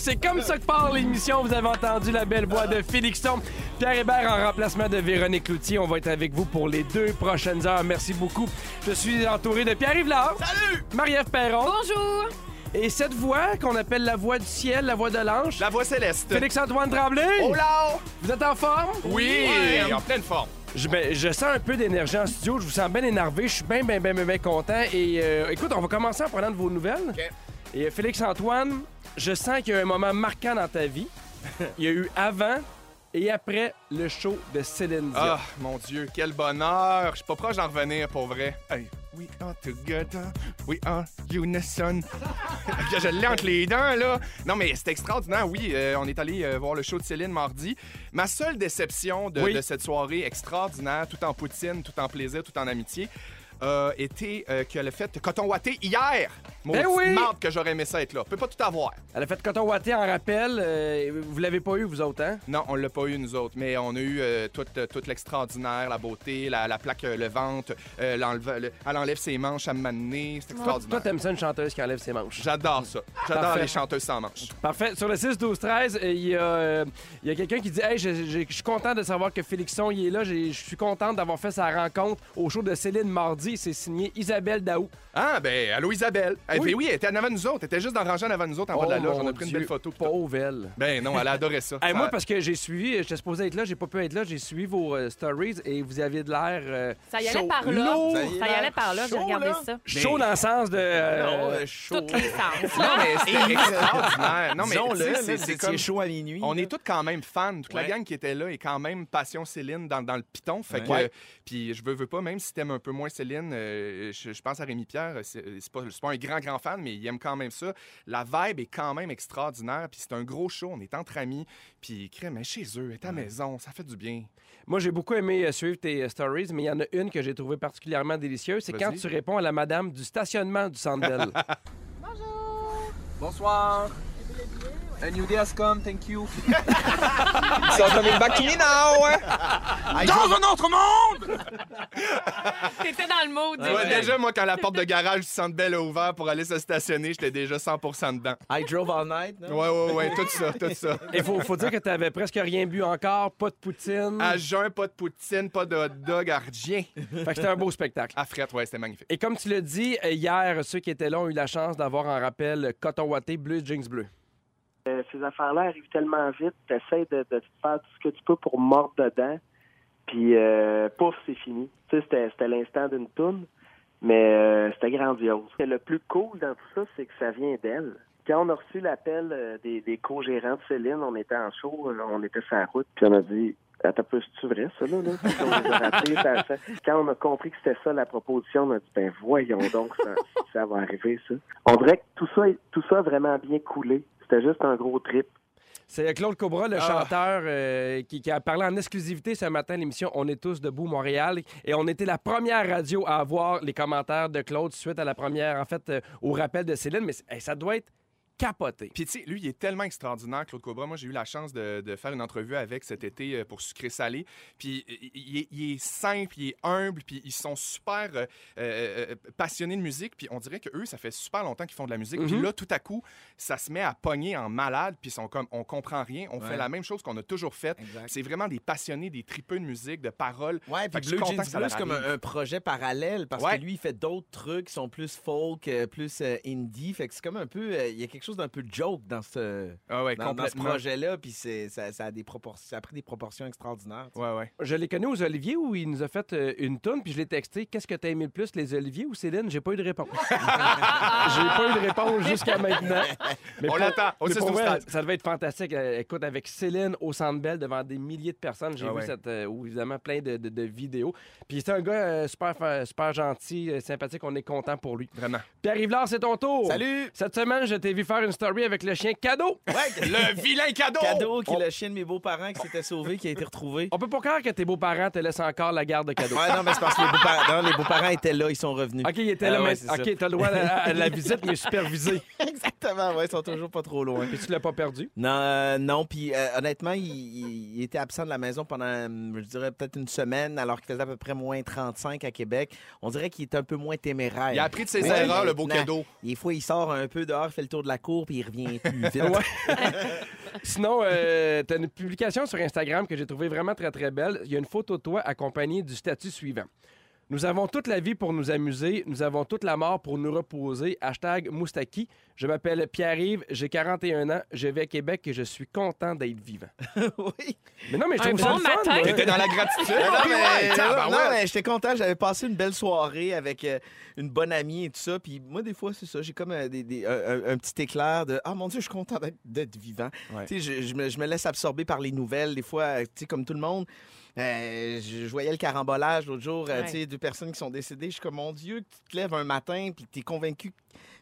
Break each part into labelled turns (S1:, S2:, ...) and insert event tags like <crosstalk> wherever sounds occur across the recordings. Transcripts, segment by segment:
S1: c'est comme ça que part l'émission. Vous avez entendu la belle voix de Félixon. Pierre Hébert en remplacement de Véronique Loutier. On va être avec vous pour les deux prochaines heures. Merci beaucoup. Je suis entouré de Pierre Yvelard. Salut! Marie-Ève Perron.
S2: Bonjour!
S1: Et cette voix qu'on appelle la voix du ciel, la voix de l'ange.
S3: La voix céleste.
S1: Félix-Antoine Tremblay.
S3: Oh là!
S1: Vous êtes en forme?
S3: Oui, en pleine forme.
S1: Je, ben, je sens un peu d'énergie en studio. Je vous sens bien énervé. Je suis bien, bien, bien, bien, content. Et euh, écoute, on va commencer en prenant de vos nouvelles.
S3: OK.
S1: Et Félix-Antoine, je sens qu'il y a un moment marquant dans ta vie. <laughs> Il y a eu avant et après le show de Céline Dion.
S3: Ah, mon Dieu, quel bonheur. Je suis pas proche d'en revenir, pour vrai. Hey, we are together, we are unison. <laughs> je l'ai entre les dents, là. Non, mais c'est extraordinaire, oui. euh, on est allé euh, voir le show de Céline mardi. Ma seule déception de,
S1: Oui.
S3: de cette soirée extraordinaire, tout en poutine, tout en plaisir, tout en amitié, a été euh, qu'elle a fait coton watté hier.
S1: Ben oui!
S3: marde que j'aurais aimé ça être là. Peut pas tout avoir.
S1: Elle a fait coton watté en rappel. euh, vous l'avez pas eu, vous autres, hein?
S3: Non, on l'a pas eu, nous autres, mais on a eu euh, tout, euh, tout l'extraordinaire, la beauté, la, la plaque euh, levante, euh, l'enleve- le- elle enlève ses manches à m'amener, c'est
S1: Toi,
S3: extraordinaire.
S1: t'aimes ça, une chanteuse qui enlève ses manches.
S3: J'adore ça. J'adore
S1: Parfait.
S3: les chanteuses sans manches.
S1: Parfait. Sur le 6, 12, 13, euh, il y a, euh, il y a quelqu'un qui dit Hey, je, je- je suis content de savoir que Félixon il est là. Je suis contente d'avoir fait sa rencontre au show de Céline mardi. C'est signé Isabelle Daou.
S3: Ah, ben, allô Isabelle. Eh,
S1: Oui.
S3: ben oui, elle était en avant de nous autres. Elle était juste dans le rangée en avant de nous autres en bas de la
S1: Oh,
S3: loge. On a pris une belle photo. pis tout.
S1: Pauvre elle.
S3: Ben non, elle a adoré ça. <laughs>
S1: Hey,
S3: Ça-
S1: moi, parce que j'ai suivi, j'étais supposé être là, j'ai pas pu être là, j'ai suivi vos euh, stories et vous aviez de l'air euh,
S2: Ça y allait
S1: chaud.
S2: par là.
S1: Lourd.
S2: Ça y allait par là, j'ai
S1: Chaud,
S2: regardé
S1: là.
S2: ça.
S1: Chaud dans le sens de. euh.
S2: Toutes les sens.
S3: Non, mais c'était <laughs> extraordinaire. Non, mais tu sais, c'est-
S4: c'est
S3: c'est
S4: comme...
S3: comme...
S4: chaud à minuit.
S3: On
S4: là.
S3: est tous quand même fans. Toute la
S4: Ouais.
S3: gang qui était là est quand même passion Céline dans, dans le piton. Fait que,
S4: Ouais.
S3: puis je veux, veux pas, même si t'aimes un peu moins Céline, euh, je, je pense à Rémi Pierre. C'est c'est pas, pas un grand, grand fan, mais il aime quand même ça. La vibe est quand même extraordinaire. Puis c'est un gros show. On est entre amis. Puis crème, mais chez eux, est à la maison, ça fait du bien.
S1: Moi, j'ai beaucoup aimé euh, suivre tes euh, stories, mais il y en a une que j'ai trouvée particulièrement délicieuse. C'est quand tu réponds à la madame du stationnement du Centre Bell. <laughs>
S5: Bonsoir. A new day has come, thank you. <laughs> All coming back to me now.
S3: Dans un autre monde!
S2: T'étais dans le mood.
S3: Ouais, déjà, moi, quand la porte de garage du Centre Bell a ouvert pour aller se stationner, j'étais déjà 100% dedans.
S4: I drove all night. non?
S3: Ouais, ouais, ouais, tout ça, tout ça. <laughs>
S1: Il faut, faut dire que tu avais presque rien bu encore, pas de poutine.
S3: À jeun, pas de poutine, pas de hot dog, à rien.
S1: Fait que c'était un beau spectacle.
S3: À frette, ouais, c'était magnifique.
S1: Et comme tu l'as dit, euh, hier, ceux qui étaient là ont eu la chance d'avoir en rappel coton watté, bleu, jeans bleu.
S6: Euh, ces affaires-là arrivent tellement vite, tu essaies de, faire tout ce que tu peux pour mordre dedans, puis euh, pouf, c'est fini. Tu sais, c'était, l'instant d'une toune, mais euh, c'était grandiose. Et le plus cool dans tout ça, c'est que ça vient d'elle. Quand on a reçu l'appel des, co-gérants de Céline, on était en show, on était sur la route, puis on a dit Attends, c'est-tu vrai, ça, là? là? Quand on a compris que c'était ça la proposition, on a dit Ben voyons donc, ça, ça va arriver, ça. On dirait que tout ça, tout ça a vraiment bien coulé. C'était juste un gros trip.
S1: C'est Claude Cobra, le
S3: Ah.
S1: chanteur, euh, qui, qui a parlé en exclusivité ce matin à l'émission On est tous debout Montréal. Et on était la première radio à avoir les commentaires de Claude suite à la première, en fait, euh, au rappel de Céline. Mais hey, ça doit être capoté.
S3: Puis, tu sais, lui, il est tellement extraordinaire, Claude Cobra. Moi, j'ai eu la chance de, de faire une entrevue avec cet été euh, pour Sucré Salé. Puis, il, il est, il est simple, il est humble, puis ils sont super euh, euh, euh, passionnés de musique. Puis, on dirait que eux, ça fait super longtemps qu'ils font de la musique. Puis
S1: Mhm.
S3: là, tout à coup, ça se met à pogner en malade, puis ils sont comme, on comprend rien. On fait la même chose qu'on a toujours fait.
S4: Exact.
S3: C'est vraiment des passionnés, des tripeux de musique, de paroles.
S4: Ouais, puis Blue Jeans
S3: leur
S4: c'est comme un, un projet parallèle parce
S3: Ouais.
S4: que lui, il fait d'autres trucs qui sont plus folk, euh, plus euh, indie. Fait que c'est comme un peu. euh, Il y a quelque chose d'un peu joke dans ce,
S3: Ah ouais,
S4: dans, dans ce projet-là, puis c'est- ça, ça a des ça a pris des proportions extraordinaires.
S3: Ouais, ouais.
S1: Je l'ai connu aux Oliviers où il nous a fait euh, une toune, puis je l'ai texté Qu'est-ce que t'as aimé le plus, les Oliviers ou Céline J'ai pas eu de réponse. <laughs> J'ai pas eu de réponse jusqu'à maintenant. Mais
S3: On l'attend. On sait
S1: ça devait être fantastique. Euh, écoute, avec Céline au Centre Bell devant des milliers de personnes, j'ai
S3: Ah
S1: vu cette, euh, évidemment plein de, de- de vidéos. Puis c'est un gars euh, super, super gentil, sympathique. On est content pour lui.
S3: Vraiment.
S1: Pierre Rivard, c'est ton tour.
S4: Salut!
S1: Cette semaine, je t'ai vu faire une story avec le chien cadeau.
S4: Ouais,
S3: Le <laughs> vilain cadeau!
S4: cadeau qui
S1: On-
S4: est le chien de mes beaux-parents qui s'était sauvé, qui a été retrouvé.
S1: On peut pas croire que tes beaux-parents te laissent encore la garde de cadeau.
S4: Ouais, non, mais c'est parce que les beaux-parents, non, les beaux-parents étaient là, ils sont revenus.
S1: OK, il était
S4: Ah
S1: là,
S4: ouais,
S1: mais
S4: c'est ça.
S1: OK, t'as le droit à, à la <laughs> visite, mais supervisé.
S4: Exactement, ouais, ils sont toujours pas trop loin.
S1: Puis tu l'as pas perdu?
S4: Non, euh, non. Puis euh, honnêtement, il, il- il était absent de la maison pendant, euh, je dirais, peut-être une semaine, alors qu'il faisait à peu près moins 35 à Québec. On dirait qu'il est un peu moins téméraire.
S3: Il a appris de ses erreurs, le beau
S4: non.
S3: cadeau.
S4: Des fois, il sort un peu dehors, il fait le tour de la court puis il revient <laughs> plus vite.
S1: Ouais. <laughs> Sinon, euh, tu as une publication sur Instagram que j'ai trouvée vraiment très, très belle. Il y a une photo de toi accompagnée du statut suivant. Nous avons toute la vie pour nous amuser. Nous avons toute la mort pour nous reposer. Hashtag Moustaki. Je m'appelle Pierre-Yves. J'ai 41 ans. Je vais à Québec et je suis content d'être vivant. <laughs>
S4: oui.
S1: Mais non, mais je
S2: Un
S1: trouve ça
S2: bon
S1: le fun,
S2: matin.
S1: moi.
S3: T'étais dans la gratitude.
S4: Non,
S3: Ah,
S4: mais,
S3: ouais,
S4: non, mais j'étais content. J'avais passé une belle soirée avec euh, une bonne amie et tout ça. Puis moi, des fois, c'est ça. J'ai comme euh, des- des- un, un- un petit éclair de Ah mon Dieu, je suis content d'être- d'être vivant.
S3: Ouais.
S4: Tu sais, je, je me, je me laisse absorber par les nouvelles. Des fois, euh, tu sais, comme tout le monde. Euh, je, je voyais le carambolage l'autre jour, euh, tu sais, deux personnes qui sont décédées. Je suis comme, mon Dieu, que tu te lèves un matin puis tu es convaincu.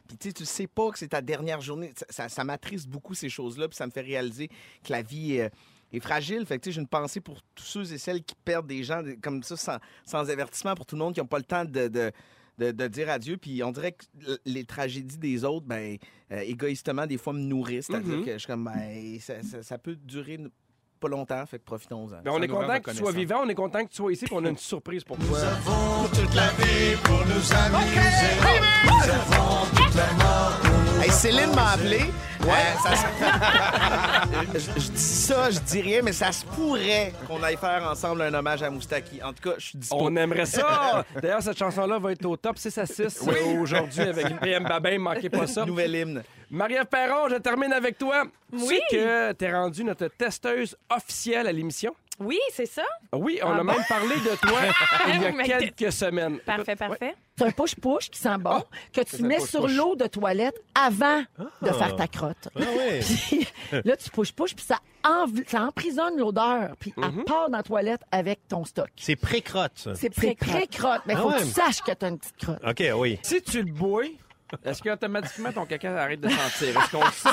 S4: Puis tu sais, tu sais pas que c'est ta dernière journée. Ça, ça, ça m'attriste beaucoup ces choses-là. Puis ça me fait réaliser que la vie euh, est fragile. Fait que tu sais, j'ai une pensée pour tous ceux et celles qui perdent des gens comme ça sans, sans avertissement, pour tout le monde qui n'ont pas le temps de, de, de- de dire adieu. Puis on dirait que les tragédies des autres, ben, euh, égoïstement, des fois me nourrissent. C'est-à-dire
S1: Mhm.
S4: que je suis comme, ben, ça, ça- ça peut durer pas longtemps. Fait que profitons-en.
S1: Mais on est
S3: nous
S1: content que tu sois vivant, on est content que tu sois ici, puis on a une surprise pour toi.
S4: Hey, Céline m'a appelé. Euh, ça se- <laughs> je, je dis ça, je dis rien, mais ça se pourrait qu'on aille faire ensemble un hommage à Moustaki. En tout cas, je suis dispo.
S1: On aimerait ça! D'ailleurs, cette chanson-là va être au top 6 à 6 euh, aujourd'hui avec PM Babin, manquez pas ça.
S4: Nouvel hymne.
S1: Marie-Ève Perron, je termine avec toi. Tu
S2: Oui.
S1: sais que t'es rendue notre testeuse officielle à l'émission?
S2: Oui, c'est ça.
S1: Oui, on
S2: Ah
S1: a
S2: bon?
S1: même parlé de <laughs> toi il y a
S2: Mais
S1: quelques semaines.
S2: Parfait, parfait.
S7: C'est un push-push qui sent bon, que tu
S1: un
S7: mets
S1: push-push.
S7: sur l'eau de toilette avant de faire ta crotte. <laughs> Puis là, tu push-push, puis ça, env- ça emprisonne l'odeur, puis elle part dans la toilette avec ton stock.
S8: C'est pré-crotte, ça.
S7: C'est pré-crotte, mais il
S8: Ah
S7: faut
S8: ouais.
S7: que tu saches que tu as une petite crotte.
S8: OK, oui.
S1: Si tu le bois, est-ce qu'automatiquement ton caca arrête de sentir? Est-ce qu'on le sait?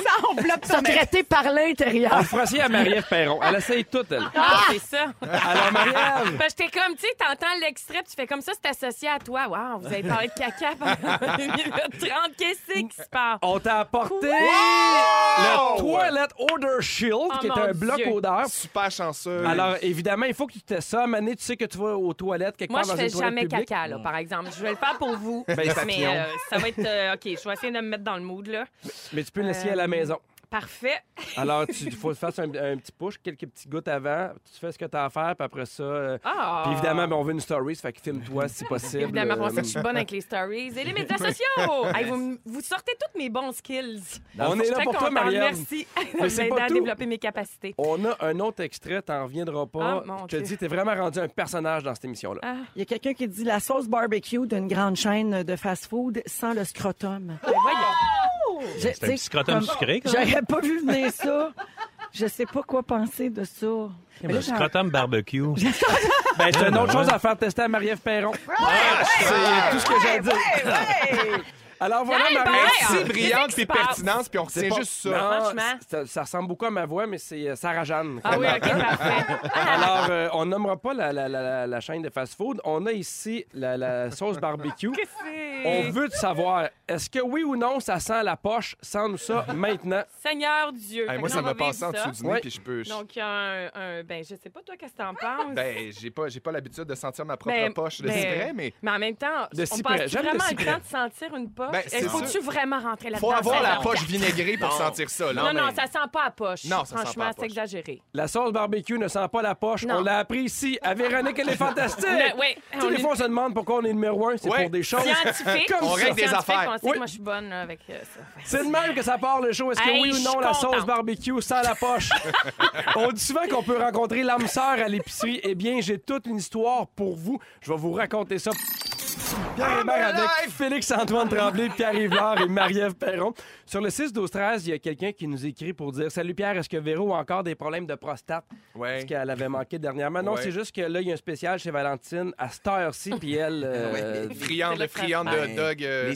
S7: Ça traité par
S1: On
S7: l'intérieur.
S1: le fera essayer à Marie-Ève Perron. Elle essaye tout, elle.
S2: Ah, c'est ça.
S1: Alors, Marie-Ève,
S2: Parce que j'étais comme, tu sais, t'entends l'extrait, puis tu fais comme ça, c'est associé à toi. Wow, vous avez parlé de caca pendant une minute 30. Qu'est-ce qui se passe?
S1: on t'a apporté le Toilet Odor Shield,
S2: Oh,
S1: qui est un bloc
S2: Dieu.
S1: odeur.
S3: Super chanceux.
S1: Alors, évidemment, il faut que tu testes ça. Mané, tu sais que tu vas aux toilettes quelque
S2: Moi,
S1: part
S2: je
S1: dans
S2: fais
S1: une toilette
S2: jamais
S1: publique?
S2: caca, là, par exemple. Je vais le faire pour vous.
S1: Ben,
S2: mais euh, ça va être. euh, OK, je vais essayer de me mettre dans le mood, là.
S1: Mais tu peux l'essayer à la
S2: Euh,
S1: maison.
S2: Parfait. <laughs>
S1: Alors, il faut faire un, un petit push, quelques petites gouttes avant. Tu fais ce que tu as à faire, puis après ça. euh,
S2: Ah!
S1: Puis évidemment, ben, on veut une story, ça fait que filme-toi si <laughs> possible.
S2: Évidemment, pour ça,
S1: Euh,
S2: je suis bonne avec les stories et les <laughs> médias sociaux. Hey, vous, vous sortez tous mes bons skills.
S1: On
S2: Je
S1: est là pour toi. Marianne.
S2: Merci
S1: c'est
S2: m'aider à
S1: tout.
S2: développer mes capacités.
S1: On a un autre extrait, t'en reviendras pas.
S2: Ah,
S1: je te
S2: Dieu.
S1: dis, t'es vraiment rendu un personnage dans cette émission-là.
S2: Ah,
S7: Il y a quelqu'un qui dit la sauce barbecue d'une grande chaîne de fast-food sans le scrotum.
S2: ben voyons.
S8: C'est un petit scrotum sucré.
S7: J'aurais pas vu venir ça. Je sais pas quoi penser de ça. Mais
S8: Le scrotum barbecue. <laughs>
S1: Ben, c'est une autre chose à faire tester à Marie-Ève Perron. C'est tout ce que j'ai à dire. Alors voilà,
S2: Hey, ben,
S3: si
S2: Qu'est-ce
S3: brillante
S2: qui
S3: puis
S2: se passe?
S3: pertinente, puis on
S1: C'est
S3: retient
S1: pas-
S3: juste ça.
S1: Non,
S2: Franchement.
S1: ça, ça ressemble beaucoup à ma voix, mais c'est euh, Sarah Jeanne.
S2: Ah oui, OK, parfait. <laughs>
S1: Alors, euh, on nommera pas la, la- la- la chaîne de fast-food. On a ici la, la sauce barbecue.
S2: Qu'est-ce que c'est?
S1: On veut te savoir, est-ce que oui ou non, ça sent la poche? Sens-nous ça maintenant. <laughs>
S2: Seigneur Dieu.
S3: Hey,
S2: Fait
S3: moi,
S2: que
S3: ça
S2: là, on
S3: m'a
S2: va
S3: passé en
S2: ça.
S3: dessous du nez,
S1: Ouais.
S3: puis je peux. je-
S2: Donc, il y a un, un- Ben, je sais pas, toi, qu'est-ce que t'en penses?
S3: Ben, j'ai pas, j'ai pas l'habitude de sentir ma propre
S2: Ben,
S3: poche de
S2: ben,
S3: cyprès, mais
S2: Mais en même temps,
S1: De
S2: on
S1: cyprès.
S2: passe
S1: J'aime le
S2: vraiment le
S1: cyprès.
S2: temps de sentir une poche?
S3: Ben, c'est
S2: faut-tu vraiment rentrer là-dedans?
S3: faut avoir la poche vinaigrée pour sentir ça, là.
S2: Non, non, ça sent pas à poche.
S3: Non, ça sent pas
S2: Franchement, c'est exagéré.
S1: La sauce barbecue ne sent pas la poche.
S2: Non.
S1: On l'a appris ici à Véronique, elle est <laughs> fantastique.
S2: Le- oui,
S1: des
S2: est-
S1: fois, on se demande pourquoi on est numéro un. C'est pour des choses.
S2: Scientifique. <laughs>
S1: Comme
S3: On règle des affaires.
S2: On sait
S1: Oui.
S2: que moi, je suis bonne là, avec euh, ça.
S1: C'est de même que ça part le show. Est-ce que
S2: Hey,
S1: oui ou non la sauce barbecue sans la poche? <laughs> On dit souvent qu'on peut rencontrer l'âme sœur à l'épicerie. Eh bien, j'ai toute une histoire pour vous. Je vais vous raconter ça. Pierre Hébert avec Félix-Antoine Tremblay, Pierre Yvelard et Marie-Ève Perron. Sur le 6-12-13, il y a quelqu'un qui nous écrit pour dire Salut Pierre, est-ce que Véro a encore des problèmes de prostate?
S3: Ouais.
S1: Parce qu'elle avait manqué dernièrement. Non,
S3: Ouais.
S1: c'est juste que là, il y a un spécial chez Valentine à cette heure-ci, puis elle. <laughs> euh,
S3: Friande,
S2: le
S3: friande de dog. euh,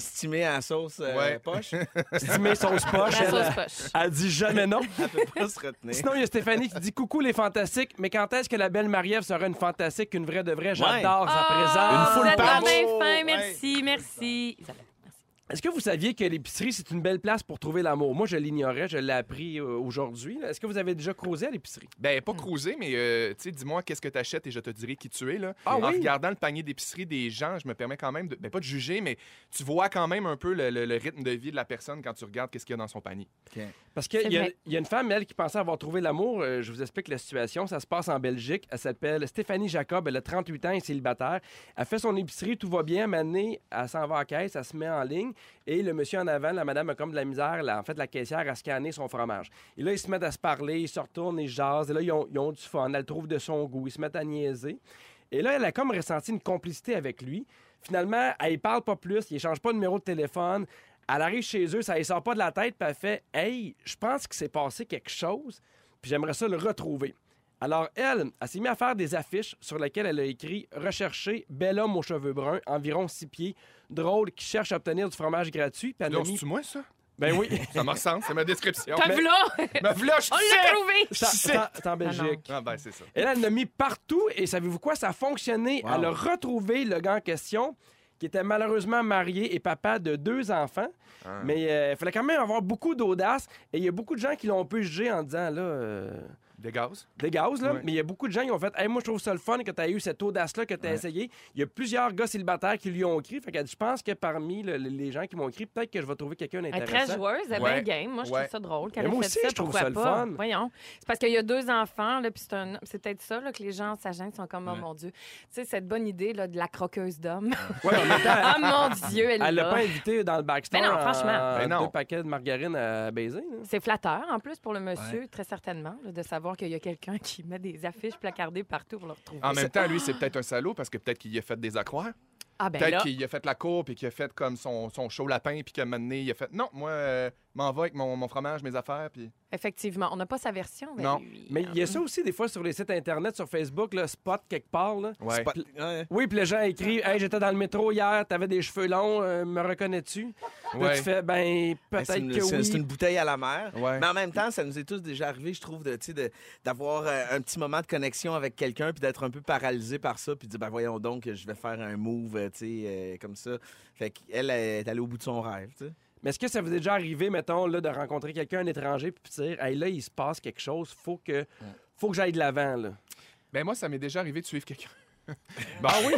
S4: à sauce euh,
S3: Ouais.
S4: poche, <laughs>
S1: estimée sauce poche.
S2: La
S1: Elle,
S2: sauce
S1: elle,
S2: poche.
S1: elle dit jamais non. <laughs>
S4: elle peut pas se retenir.
S1: Sinon, il y a Stéphanie qui dit Coucou les fantastiques, mais quand est-ce que la belle Marie-Ève sera une fantastique, une vraie de vraie? J'adore sa
S2: Ah,
S1: présence.
S2: vraiment
S3: Oh,
S2: fin, merci, merci. Isabelle, merci.
S1: Est-ce que vous saviez que l'épicerie, c'est une belle place pour trouver l'amour? Moi, je l'ignorais, je l'ai appris euh, aujourd'hui. Est-ce que vous avez déjà causé à l'épicerie?
S3: Ben, pas cruiser, mais euh, tu sais, dis-moi qu'est-ce que tu achètes et je te dirai qui tu es. Là.
S1: Ah
S3: en
S1: oui?
S3: regardant le panier d'épicerie des gens, je me permets quand même, de, ben, pas de juger, mais tu vois quand même un peu le, le- le rythme de vie de la personne quand tu regardes qu'est-ce qu'il y a dans son panier.
S1: Parce qu'il y, a- y a une femme, elle, qui pensait avoir trouvé l'amour. Euh, je vous explique la situation. Ça se passe en Belgique. Elle s'appelle Stéphanie Jacob. Elle a 38 ans et est célibataire. Elle fait son épicerie, tout va bien. Maintenant, elle s'en va à la caisse, elle se met en ligne. Et le monsieur en avant, la madame a comme de la misère, là, en fait, la caissière a scanné son fromage. Et là, ils se mettent à se parler, ils se retournent, ils jasent. Et là, ils ont, du fun. Elle trouve de son goût. Ils se mettent à niaiser. Et là, elle a comme ressenti une complicité avec lui. Finalement, elle ne parle pas plus, il échange pas de numéro de téléphone. Elle arrive chez eux, ça ne sort pas de la tête, puis elle fait Hey, je pense qu'il s'est passé quelque chose, puis j'aimerais ça le retrouver. Alors, elle, elle s'est mise à faire des affiches sur lesquelles elle a écrit Rechercher bel homme aux cheveux bruns, environ six pieds, drôle, qui cherche à obtenir du fromage gratuit. Puis elle a mis-
S3: c'est moi, ça?
S1: Ben oui, <laughs>
S3: Ça me ressemble, c'est ma description.
S2: T'as vu là? <laughs>
S3: Mais voilà, je
S2: On l'a trouvé!
S1: c'est c'est en- c'est en Belgique.
S3: Ah, ben, c'est ça.
S1: Et là, elle l'a mis partout. Et savez-vous quoi? Ça a fonctionné.
S4: Wow.
S1: Elle a retrouvé le gars en question, qui était malheureusement marié et papa de deux enfants.
S3: Ah.
S1: Mais euh, il fallait quand même avoir beaucoup d'audace. Et il y a beaucoup de gens qui l'ont un peu jugé en disant, là, euh,
S3: Des gaz?
S1: des gaz, là.
S3: Ouais.
S1: Mais il y a beaucoup de gens qui ont fait, hey, moi, je trouve ça le fun que tu as eu cette audace-là, que tu as
S3: Ouais.
S1: essayé. Il y a plusieurs gars célibataires qui lui ont écrit. Fait que je pense que parmi le- les gens qui m'ont écrit, peut-être que je vais trouver quelqu'un
S2: Elle est
S1: d'intéressant.
S2: très joueuse, elle est
S3: Ouais.
S2: bien game. Moi, je
S3: Ouais.
S2: trouve ça drôle qu'elle
S1: Mais
S2: ait
S1: moi
S2: fait
S1: aussi,
S2: ça.
S1: je trouve ça le
S2: pas?
S1: fun.
S2: Voyons. C'est parce qu'il y a deux enfants, là, puis c'est un- c'est peut-être ça là, que les gens s'agentent, sont comme, oh
S3: Ouais.
S2: mon Dieu. Tu sais, cette bonne idée là, de la croqueuse d'hommes.
S1: Ouais, <laughs>
S2: oh mon Dieu, elle,
S1: Elle l'a pas invité dans le backstore.
S2: Ben non, franchement.
S1: en-
S3: Ben non.
S1: Deux paquets de margarine à baiser. là.
S2: C'est flatteur, en plus, pour le monsieur, très certainement, là, de savoir qu'il y a quelqu'un qui met des affiches placardées partout pour le retrouver.
S3: En même temps, lui, c'est peut-être un salaud parce que peut-être qu'il a fait des accroires.
S2: ah, ben
S3: Peut-être
S2: là,
S3: qu'il a fait la cour puis qu'il a fait comme son, son chaud lapin puis qu'à un moment donné, il a fait non, moi, euh, m'en va avec mon, mon fromage, mes affaires. Puis...
S2: effectivement, on n'a pas sa version. mais
S3: Non.
S2: lui,
S1: Mais il y a
S2: hein.
S1: ça aussi des fois sur les sites internet, sur Facebook, là, spot quelque part. Là.
S3: Ouais.
S1: Oui, puis les gens écrivent Hey, j'étais dans le métro hier, t'avais des cheveux longs, euh, me reconnais-tu Là,
S3: Ouais.
S1: tu fais Ben,
S4: Ben,
S1: peut-être que
S4: c'est-
S1: oui.
S4: c'est une bouteille à la mer.
S3: Ouais.
S4: Mais en même temps, ça nous est tous déjà arrivé, je trouve, de, tu sais, de- d'avoir euh, un petit moment de connexion avec quelqu'un, puis d'être un peu paralysé par ça, puis de dire, ben voyons donc, je vais faire un move, euh, tu sais, euh, comme ça. Fait qu'elle elle est allée au bout de son rêve, tu sais.
S1: Mais est-ce que ça vous est déjà arrivé, mettons, là, de rencontrer quelqu'un, un étranger, puis de dire Hey, là, il se passe quelque chose, faut que, faut que j'aille de l'avant. là?
S3: Ben moi, ça m'est déjà arrivé de suivre quelqu'un. <laughs> Ben oui,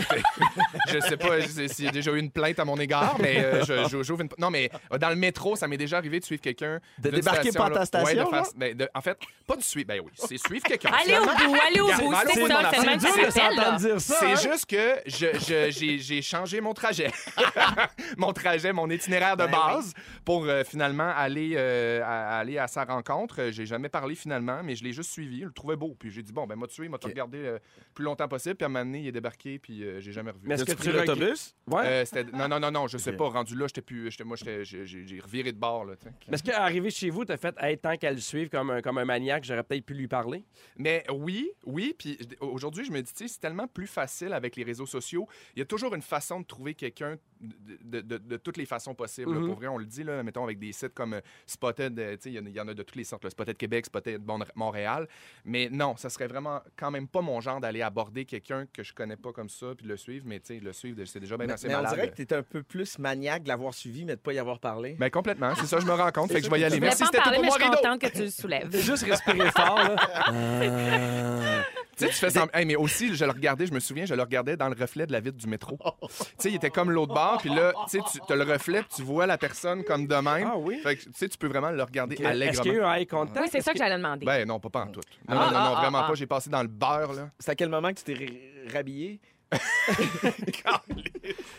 S3: je sais pas si- s'il y a déjà eu une plainte à mon égard, mais euh, je- j'ouvre une... Non, mais euh, dans le métro, ça m'est déjà arrivé de suivre quelqu'un.
S4: De débarquer
S3: station,
S4: pas à ta station,
S3: Ouais, de faire- ben, de- En fait, pas de suivre. Ben oui, c'est suivre quelqu'un.
S2: Allez au bout, allez au bout. C'est ça, c'est même
S1: dur
S2: ça
S1: de
S2: s'appelle, là.
S1: s'entendre dire ça.
S3: C'est
S1: hein?
S3: juste que je- je- j'ai j'ai changé mon trajet. <laughs> mon trajet, mon itinéraire de
S4: Ben
S3: base pour euh, finalement aller, euh, à, aller à sa rencontre. J'ai jamais parlé finalement, mais je l'ai juste suivi. Je le trouvais beau. Puis j'ai dit, bon, ben, m'a tué, m'a regardé le plus longtemps possible. Puis à un moment donné, il est débarqué, puis euh, j'ai jamais revu.
S1: Mais est-ce que
S4: As-tu
S1: tu
S4: pris
S1: regrettes-
S4: l'autobus?
S1: Ouais.
S3: Euh, non, non, non, non, je sais
S4: Ok.
S3: pas. Rendu là, j'étais plus. j'étais- Moi, j'ai reviré de bord. Là.
S1: Mais est-ce qu'arrivé chez vous, t'as fait Hey, tant qu'elle le suive comme un, comme un maniaque, j'aurais peut-être pu lui parler?
S3: Mais oui, oui. Puis aujourd'hui, je me dis, c'est tellement plus facile avec les réseaux sociaux. Il y a toujours une façon de trouver quelqu'un de, de- de- de toutes les façons possibles. là.
S1: Mhm.
S3: Pour vrai, on le dit, là, mettons, avec des sites comme euh, Spotted, euh, tu sais, il y en a- il y, en a de toutes les sortes. là, Spotted Québec, Spotted Montréal. Mais non, ça serait vraiment quand même pas mon genre d'aller aborder quelqu'un que je connais pas comme ça puis de le suivre. Mais tu sais, le suivre, c'est déjà bien
S4: Mais,
S3: assez
S4: mais on
S3: malade.
S4: dirait que t'es un peu plus maniaque de l'avoir suivi, mais de pas y avoir parlé.
S3: Ben complètement, c'est ça, je me rends compte. Fait que je vais y aller. Merci, c'était tout
S2: parler,
S3: pour
S2: mais
S3: moi,
S2: je suis contente que tu le soulèves. <laughs>
S1: Juste respirer fort. Là. <laughs>
S3: Tu sais, tu fais semblant- Hey, mais aussi, je le regardais, je me souviens, je le regardais dans le reflet de la vitre du métro. <laughs> tu sais, il était comme l'autre bord, puis là, tu sais, tu as le reflet, puis tu vois la personne comme de même.
S1: Ah oui?
S3: Fait que, tu sais, tu peux vraiment le regarder
S1: Est-ce qu'il y
S3: allègrement.
S1: a eu un eye contact?
S2: Oui, c'est ça que j'allais demander.
S3: Ben non, pas, pas en tout. Non,
S2: Ah,
S3: non, non,
S2: ah,
S3: non,
S2: ah,
S3: vraiment
S2: ah.
S3: pas. J'ai passé dans le beurre, là.
S4: C'est à quel moment que tu t'es rhabillé? <laughs>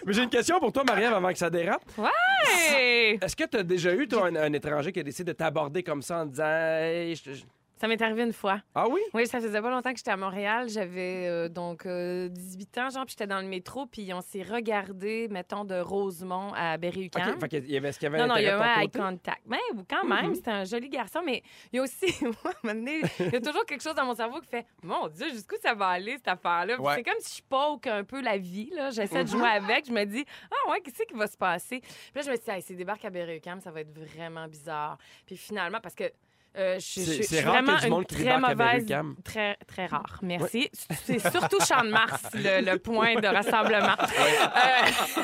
S1: Mais j'ai une question pour toi, Marie-Ève, avant que ça dérape.
S2: Hey!
S1: Est-ce que tu as déjà eu, toi, un, un étranger qui a décidé de t'aborder comme ça en disant Hey, je te- je-
S2: Ça m'est arrivé une fois.
S1: Ah oui?
S2: Oui, ça faisait pas longtemps que j'étais à Montréal. J'avais euh, donc euh, 18 ans, genre, puis j'étais dans le métro, puis on s'est regardé, mettons, de Rosemont à Berry-UQAM.
S1: OK. Fait qu'il y avait, est-ce qu'il y avait
S2: Non, non, il y a
S1: intérêt de
S2: un
S1: ton
S2: eye contact. Ben, ou quand même,
S1: Mhm.
S2: c'était un joli garçon, mais il y a aussi, <laughs> moi, à un moment donné, il y a toujours quelque chose dans mon cerveau qui fait Mon Dieu, jusqu'où ça va aller, cette affaire-là? Puis
S3: Ouais.
S2: C'est comme si je poke un peu la vie, là. J'essaie de
S1: Mhm.
S2: jouer avec. Je me dis Ah, ouais, qu'est-ce qui va se passer? Puis là, je me suis dit, hey, s'il débarque à Berry-UQAM, ça va être vraiment bizarre. Puis finalement, parce que. Euh, je, je-
S1: C'est-
S2: je
S1: c'est
S2: suis
S1: rare
S2: vraiment
S1: du
S2: une
S1: monde qui
S2: très mauvaise, très très rare. Merci. C'est surtout Champ de Mars le, le point de rassemblement. <laughs> Euh, <laughs>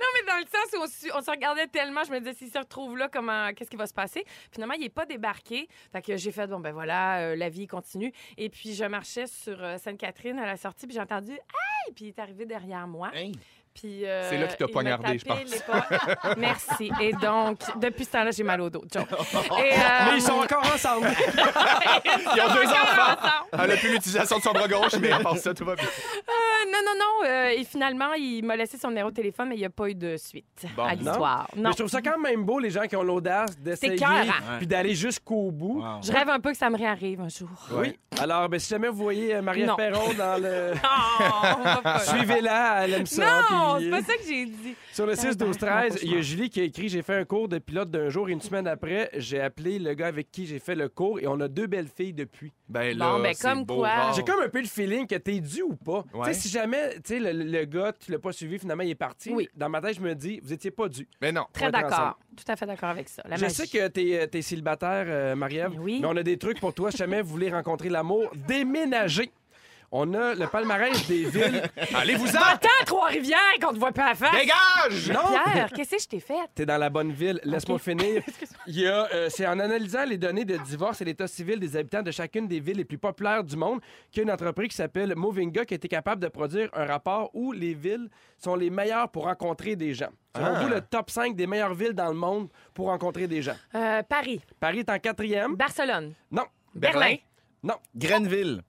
S2: non, mais dans le sens on, su- on se regardait tellement, je me disais, s'il se retrouve là, comment, qu'est-ce qui va se passer? Finalement, il n'est pas débarqué. Fait que j'ai fait, bon, ben voilà, euh, la vie continue. Et puis, je marchais sur euh, Sainte-Catherine à la sortie, puis j'ai entendu, hey! Puis il est arrivé derrière moi.
S4: Hey.
S2: Euh,
S3: C'est là qu'il t'a
S2: il m'a
S3: poignardé, je pense. <laughs>
S2: Merci. Et donc, depuis ce temps-là, j'ai mal au dos. Joe. <laughs> Et, euh,
S1: Mais ils sont encore ensemble. <laughs>
S3: Ils ont deux enfants.
S2: ensemble.
S3: Elle a plus l'utilisation de son bras gauche, mais à part ça, tout va bien.
S2: Euh, non, non, non. euh, et finalement, il m'a laissé son numéro de téléphone, mais il n'y a pas eu de suite
S3: Bon,
S2: à l'histoire. Non.
S1: Mais je trouve ça quand même beau, les gens qui ont l'audace d'essayer
S2: écœurant.
S1: puis d'aller jusqu'au bout.
S4: Wow.
S2: Je rêve un peu que ça me réarrive un jour.
S1: Oui. Alors, ben, si jamais vous voyez euh, Marie-Ève
S2: Non.
S1: Perron dans le... <laughs>
S2: Oh, on va pas. <laughs>
S1: Suivez-la, elle aime ça.
S2: Non,
S1: puis-
S2: c'est pas ça que j'ai dit.
S1: Sur le 6 12 13
S2: Tabarnak,
S1: il y a Julie qui a écrit J'ai fait un cours de pilote d'un jour et une semaine après, j'ai appelé le gars avec qui j'ai fait le cours et on a deux belles filles depuis.
S3: Ben
S2: Bon,
S3: là,
S2: ben,
S3: c'est
S2: comme
S3: beau
S2: quoi.
S1: J'ai comme un peu le feeling que t'es dû ou pas.
S3: Ouais.
S1: Tu sais, si jamais tu sais, le, le gars, tu l'as pas suivi, finalement, il est parti.
S2: Oui.
S1: Dans ma tête, je me dis Vous étiez pas dû.
S3: Mais non.
S2: Très d'accord. Tout à fait d'accord avec ça. La
S1: je
S2: magie.
S1: sais que t'es es célibataire, euh, Marie-Ève,
S2: Ben oui.
S1: mais on a des trucs pour toi. Si jamais vous voulez rencontrer l'amour, déménager. On a le palmarès des <laughs> villes.
S3: Allez-vous-en!
S2: Attends, Trois-Rivières, qu'on te voit pas à face.
S3: Dégage!
S1: Non!
S2: Pierre, <laughs> qu'est-ce que je t'ai fait?
S1: T'es dans la bonne ville. Laisse-moi finir. <laughs> Il y a, euh, c'est en analysant les données de divorce et l'état civil des habitants de chacune des villes les plus populaires du monde qu'il y a une entreprise qui s'appelle Movinga qui a été capable de produire un rapport où les villes sont les meilleures pour rencontrer des gens. Selon
S3: Ah.
S1: vous, le top 5 des meilleures villes dans le monde pour rencontrer des gens?
S2: Euh, Paris,
S1: Paris est en quatrième.
S2: Barcelone,
S1: Non.
S2: Berlin.
S1: Non.
S4: Grenville.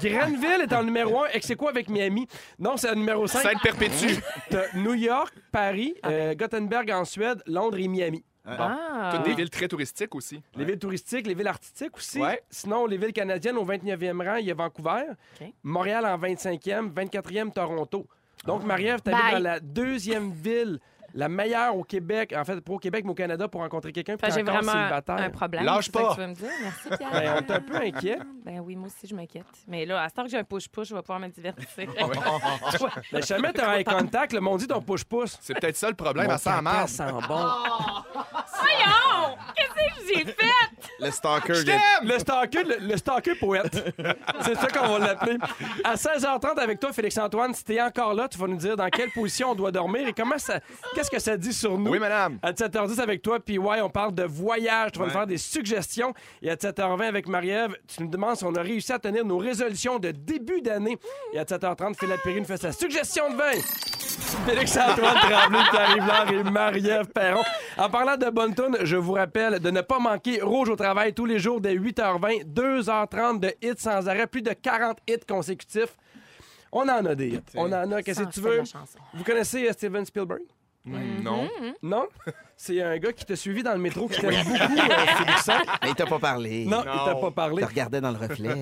S1: Grenville est en numéro 1. Et c'est quoi avec Miami? Non, c'est en numéro 5.
S3: Sainte-Perpétue. <laughs>
S1: T'as New York, Paris, euh, Gothenburg en Suède, Londres et Miami.
S2: Ah.
S3: Toutes des villes très touristiques aussi.
S1: Les villes touristiques, les villes artistiques aussi.
S3: Ouais.
S1: Sinon, les villes canadiennes, au 29e rang, il y a Vancouver.
S2: OK.
S1: Montréal en 25e, 24e, Toronto. Donc, Marie-Ève, t'habites dans la deuxième ville, la meilleure au Québec, en fait, pas au Québec, mais au Canada, pour rencontrer quelqu'un
S2: Fait j'ai vraiment
S1: célibataire.
S2: un problème.
S3: Lâche
S2: c'est ça que
S3: pas.
S2: tu veux me dire. Merci, Pierre.
S1: Ben, on est un peu inquiet. <laughs>
S2: Ben oui, moi aussi, je m'inquiète. Mais là, à ce temps que j'ai un push-push, je vais pouvoir me divertir. <laughs>
S1: Ben, <laughs> si jamais t'as un eye contact, le monde dit ton push-push.
S3: C'est peut-être ça le problème,
S1: Mon
S3: elle sent
S1: caca
S3: marde.
S1: sent bon.
S2: Voyons! Qu'est-ce que j'ai fait?
S4: Le stalker.
S3: Je t'aime!
S1: Le stalker, le, le stalker poète. <laughs> C'est ça qu'on va l'appeler. À 16h30 avec toi, Félix-Antoine, si t'es encore là, tu vas nous dire dans quelle position on doit dormir et comment ça. Qu'est-ce que ça dit sur nous?
S3: Oui, madame.
S1: À 17h10 avec toi, puis ouais, on parle de voyage. Tu vas nous faire des suggestions. Et à 17h20 avec Marie-Ève, tu nous demandes si on a réussi à tenir nos résolutions de début d'année. Et à 17h30, Philippe Périne fait sa suggestion de vin. Félix-Antoine Tremblay, Pierre Yvelard et Marie-Ève Perron. En parlant de bonne tune, je vous rappelle de ne pas manquer Rouge au travail tous les jours dès 8h20, 2h30 de hits sans arrêt, plus de 40 hits consécutifs. On en a des hits. On en a. Qu'est-ce que tu veux? Vous connaissez euh, Steven Spielberg?
S3: Non.
S1: Non? C'est un gars qui t'a suivi dans le métro, qui t'aime <laughs> beaucoup, euh.
S4: Mais il t'a pas parlé.
S1: Non, il t'a pas
S4: Il
S1: parlé.
S4: te regardait dans le reflet.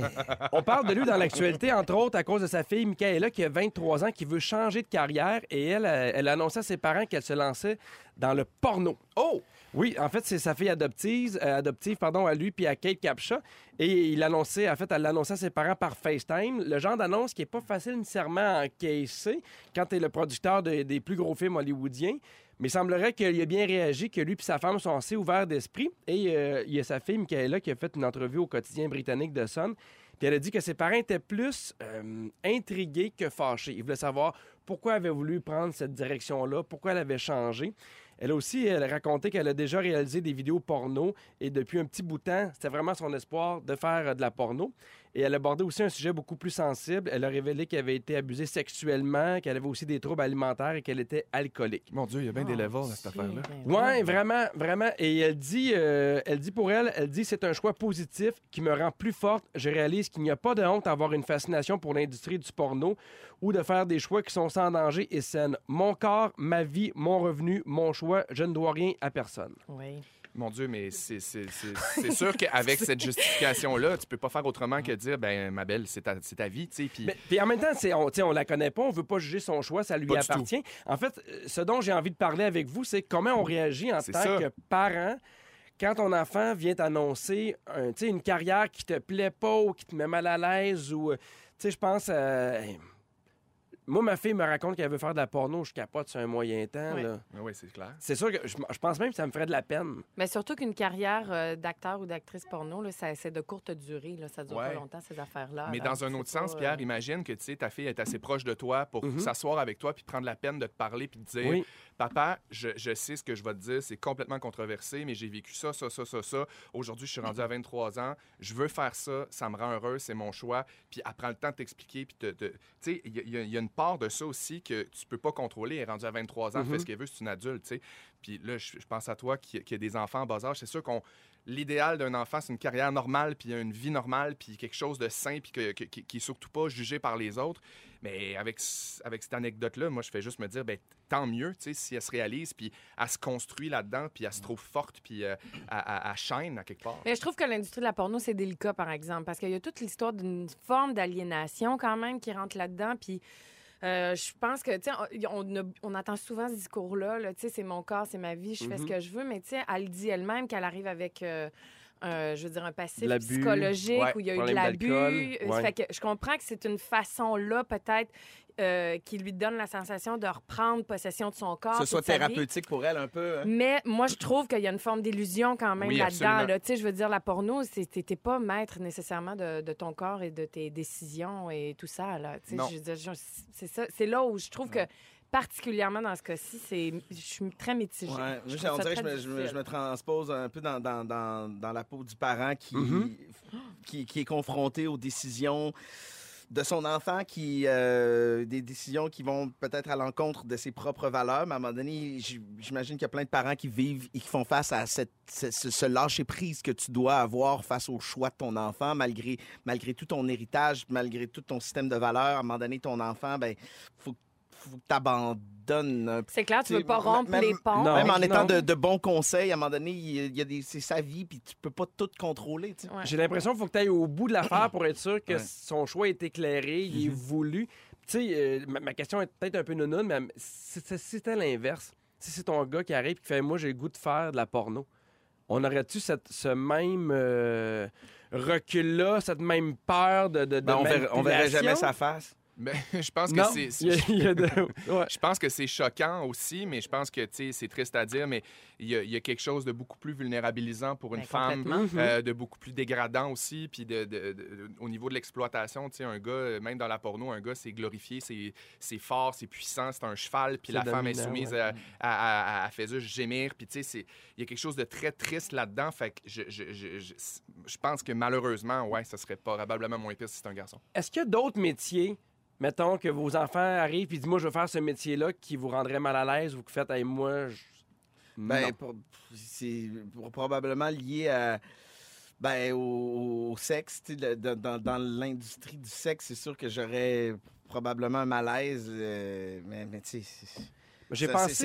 S1: On parle de lui dans l'actualité, entre autres, à cause de sa fille, Michaela, qui a 23 ans, qui veut changer de carrière. Et elle, euh, elle a annoncé à ses parents qu'elle se lançait dans le porno. Oh! Oui, en fait, c'est sa fille adoptive, euh, adoptive pardon, à lui puis à Kate Capshaw. Et il en fait, elle l'annonçait à ses parents par FaceTime. Le genre d'annonce qui n'est pas facile nécessairement à encaisser quand tu es le producteur de- des plus gros films hollywoodiens. Mais il semblerait qu'il a bien réagi, que lui et sa femme sont assez ouverts d'esprit. Et euh, il y a sa fille, Michaela, qui a fait une entrevue au quotidien britannique de Sun. Puis elle a dit que ses parents étaient plus euh, intrigués que fâchés. Ils voulaient savoir pourquoi elle avait voulu prendre cette direction-là, pourquoi elle avait changé. Elle a aussi elle a raconté qu'elle a déjà réalisé des vidéos porno et depuis un petit bout de temps, c'était vraiment son espoir de faire euh, de la porno. Et elle a abordé aussi un sujet beaucoup plus sensible. Elle a révélé qu'elle avait été abusée sexuellement, qu'elle avait aussi des troubles alimentaires et qu'elle était alcoolique.
S3: Mon Dieu, il y a bien des levels à cette affaire-là.
S1: Ouais, vraiment, vraiment. Et elle dit, euh, elle dit pour elle, elle dit c'est un choix positif qui me rend plus forte. Je réalise qu'il n'y a pas de honte à avoir une fascination pour l'industrie du porno ou de faire des choix qui sont sans danger et saines. Mon corps, ma vie, mon revenu, mon choix, je ne dois rien à personne.
S2: Oui.
S3: Mon Dieu, mais <laughs> c'est sûr qu'avec cette justification-là, tu peux pas faire autrement que dire, ben ma belle, c'est ta, vie, tu sais. Puis
S1: en même temps, c'est, on, on la connaît pas, on veut pas juger son choix, ça lui
S3: Pas
S1: appartient. En fait, ce dont j'ai envie de parler avec vous, c'est comment on réagit en tant
S3: ça.
S1: que parent quand ton enfant vient t'annoncer un- une carrière qui te plaît pas ou qui te met mal à l'aise ou, euh, tu sais, je pense, euh, moi, ma fille me raconte qu'elle veut faire de la porno, je capote sur un moyen temps. Là.
S3: Oui, c'est clair.
S1: C'est sûr que je, je pense même que ça me ferait de la peine.
S2: Mais surtout qu'une carrière euh, d'acteur ou d'actrice porno, là, ça- c'est de courte durée. Là, ça dure
S3: Ouais.
S2: pas longtemps, ces affaires-là.
S3: Mais dans un autre
S2: pas,
S3: sens,
S2: euh,
S3: Pierre, imagine que tu sais, ta fille est assez proche de toi pour
S1: Mhm.
S3: s'asseoir avec toi puis prendre la peine de te parler puis de dire
S1: Oui.
S3: Papa, je, je sais ce que je vais te dire, c'est complètement controversé, mais j'ai vécu ça, ça, ça, ça, ça. Aujourd'hui, je suis rendu à 23 ans, je veux faire ça, ça me rend heureux, c'est mon choix. Puis elle prend le temps de t'expliquer. Puis, te- te- tu sais, il y, a- il y a- il y a une part de ça aussi que tu peux pas contrôler. Elle est rendue à 23 ans, elle
S1: Mhm.
S3: fait ce qu'elle veut, c'est une adulte, tu sais. Puis là, je, je pense à toi qui, qui a des enfants en bas âge. C'est sûr qu'on. L'idéal d'un enfant, c'est une carrière normale, puis une vie normale, puis quelque chose de sain, puis que- que- qui, est surtout pas jugé par les autres. Mais avec, avec cette anecdote-là, moi, je fais juste me dire, ben, tant mieux, tu sais, si elle se réalise, puis elle se construit là-dedans, puis elle se trouve forte, puis euh, elle, shine à quelque part.
S2: Mais je trouve que l'industrie de la porno, c'est délicat, par exemple, parce qu'il y a toute l'histoire d'une forme d'aliénation quand même qui rentre là-dedans. Puis euh, je pense que, tu sais, on, on a- on entend souvent ce discours-là, là, tu sais, c'est mon corps, c'est ma vie, je fais ce
S1: Mhm.
S2: que je veux, mais tu sais, elle dit elle-même qu'elle arrive avec. euh, je veux dire, un passif psychologique
S3: Ouais,
S2: où il y a eu de l'abus. Euh,
S1: ouais.
S2: Fait que je comprends que c'est une façon-là, peut-être, euh, qui lui donne la sensation de reprendre possession de son corps.
S4: Que ce soit thérapeutique pour elle un peu. hein.
S2: Mais moi, je trouve qu'il y a une forme d'illusion quand même
S3: Oui,
S2: là-dedans. Là. Tu sais, je veux dire, la porno, c'est- t'es pas maître nécessairement de, de ton corps et de tes décisions et tout ça. Là. Tu sais,
S3: Non.
S2: je veux dire, je- c'est ça. C'est là où je trouve que, particulièrement dans ce cas-ci, c'est, je suis très mitigée.
S4: Ouais,
S2: Je
S4: on dirait que je
S2: très
S4: me, je me-
S2: difficile.
S4: je me transpose un peu dans, dans, dans, dans la peau du parent qui,
S1: Mhm.
S4: qui, qui est confronté aux décisions de son enfant, qui euh, des décisions qui vont peut-être à l'encontre de ses propres valeurs. Mais à un moment donné, j'imagine qu'il y a plein de parents qui vivent et qui font face à ce, ce lâcher-prise que tu dois avoir face au choix de ton enfant, malgré, malgré tout ton héritage, malgré tout ton système de valeurs. À un moment donné, ton enfant, ben faut, faut que tu abandonnes un
S2: C'est clair, tu veux pas rompre
S4: même-
S2: les ponts.
S1: Non.
S4: même en
S1: non.
S4: étant de, de bons conseils, à un moment donné, il y a- des, c'est sa vie, puis tu peux pas tout contrôler. tu sais.
S2: Ouais.
S1: J'ai l'impression qu'il faut que tu ailles au bout de l'affaire pour être sûr que
S4: Ouais.
S1: son choix est éclairé, il est voulu. Tu sais, euh, ma, ma question est peut-être un peu nounoune, mais si c'était l'inverse, si c'est ton gars qui arrive et qui fait Moi, j'ai le goût de faire de la porno, on aurait-tu ce même euh, recul-là, cette même peur de. de, de
S4: Ben, on, verrait, on verrait jamais sa face.
S3: Mais <laughs> je pense que c'est. <laughs> Je pense que c'est choquant aussi, mais je pense que tu sais, c'est triste à dire, mais il y, a- il y a quelque chose de beaucoup plus vulnérabilisant pour une
S2: Ben,
S3: femme, euh, de beaucoup plus dégradant aussi, puis de, de- de- au niveau de l'exploitation, tu sais, un gars, euh, même dans la porno, un gars, c'est glorifié, c'est c'est fort, c'est puissant, c'est un cheval, puis la femme est soumise
S1: ouais.
S3: à, à, à- à- fait juste gémir, puis tu sais, c'est- il y a quelque chose de très triste là-dedans, fait que je, je, je, je- je pense que malheureusement, ouais, ça serait probablement moins pire si c'est un garçon.
S1: Est-ce qu'il y a d'autres métiers, mettons, que vos enfants arrivent et disent Moi, je veux faire ce métier-là qui vous rendrait mal à l'aise ou que faites, hey, moi, je.
S4: Ben, c'est probablement lié à, ben, au, au sexe. tu sais, le- dans dans- dans l'industrie du sexe, c'est sûr que j'aurais probablement un malaise. euh, mais mais tu sais, c'est-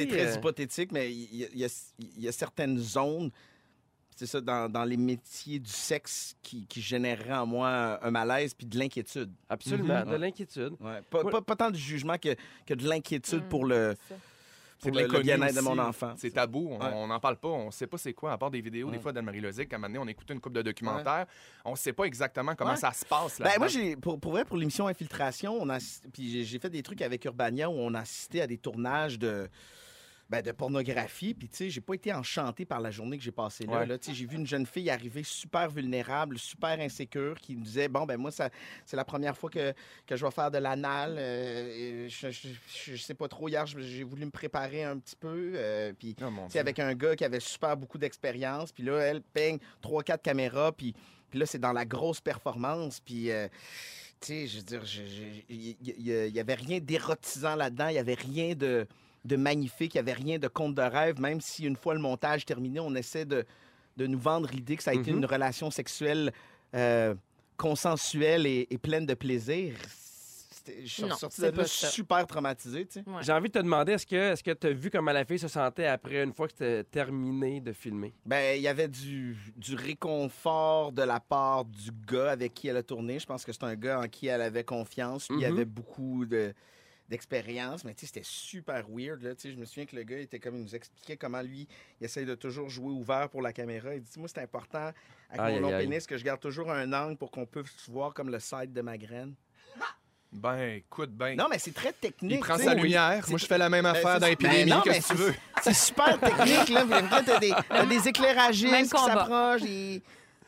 S4: très
S1: euh,
S4: hypothétique, mais y, y il y a certaines zones, c'est ça, dans, dans les métiers du sexe qui, qui généreraient en moi un malaise puis de l'inquiétude.
S1: Absolument,
S4: Mhm.
S1: de l'inquiétude.
S4: Ouais. Pas,
S1: Ouais.
S4: pas- pas tant du jugement que, que de l'inquiétude
S2: Mm,
S4: pour le, pour le- bien-être de mon enfant.
S3: C'est tabou, on n'en parle pas, on sait pas c'est quoi, à part des vidéos, des fois d'Anne-Marie Lozic, à un moment donné, on écoutait une couple de documentaires, on sait pas exactement comment
S4: Ouais.
S3: ça se passe là
S4: Ben, moi, j'ai, pour, pour vrai, pour l'émission Infiltration, on a, puis j'ai, j'ai fait des trucs avec Urbania où on a assisté à des tournages de, ben, de pornographie. Puis, tu sais, j'ai pas été enchanté par la journée que j'ai passée là.
S3: Ouais.
S4: là. Tu sais, j'ai vu une jeune fille arriver super vulnérable, super insécure, qui me disait Bon, ben, moi, ça, c'est la première fois que, que je vais faire de l'anal. euh, je, je, sais pas trop. Hier, j'ai voulu me préparer un petit peu. euh, puis,
S3: Oh,
S4: avec un gars qui avait super beaucoup d'expérience. Puis là, elle peigne 3-4 caméras. Puis, puis là, c'est dans la grosse performance. Puis, euh, tu sais, je veux dire, il il y, avait rien d'érotisant là-dedans. Il y avait rien de, de magnifique. Il y avait rien de conte de rêve. Même si, une fois le montage terminé, on essaie de, de nous vendre l'idée que ça a été
S1: Mhm.
S4: une relation sexuelle euh, consensuelle et, et pleine de plaisir. C'était- Je suis
S2: Non,
S4: sorti
S2: c'est
S4: de là super traumatisé, tu sais.
S2: Ouais.
S1: J'ai envie de te demander, est-ce que est-ce que tu as vu comment la fille se sentait après, une fois que c'était terminé de filmer?
S4: Ben, il y avait du, du réconfort de la part du gars avec qui elle a tourné. Je pense que c'est un gars en qui elle avait confiance. Il
S1: Mhm.
S4: avait beaucoup de d'expérience, mais tu sais, c'était super weird. Là. Je me souviens que le gars était comme il nous expliquait comment lui, il essaye de toujours jouer ouvert pour la caméra. Il dit Moi, c'est important avec
S1: Aïe,
S4: mon long
S1: aïe, aïe.
S4: pénis que je garde toujours un angle pour qu'on puisse voir comme le side de ma graine.
S3: Ben, écoute, ben.
S4: Non, mais c'est très technique.
S3: il prend sa lumière. Moi, je fais la même
S4: Ben,
S3: affaire dans
S4: ben
S3: l'épidémie. Qu'est-ce que tu
S4: c'est-
S3: veux?
S4: C'est super technique, là. T'as des, t'as des <laughs> éclairagistes qui s'approchent,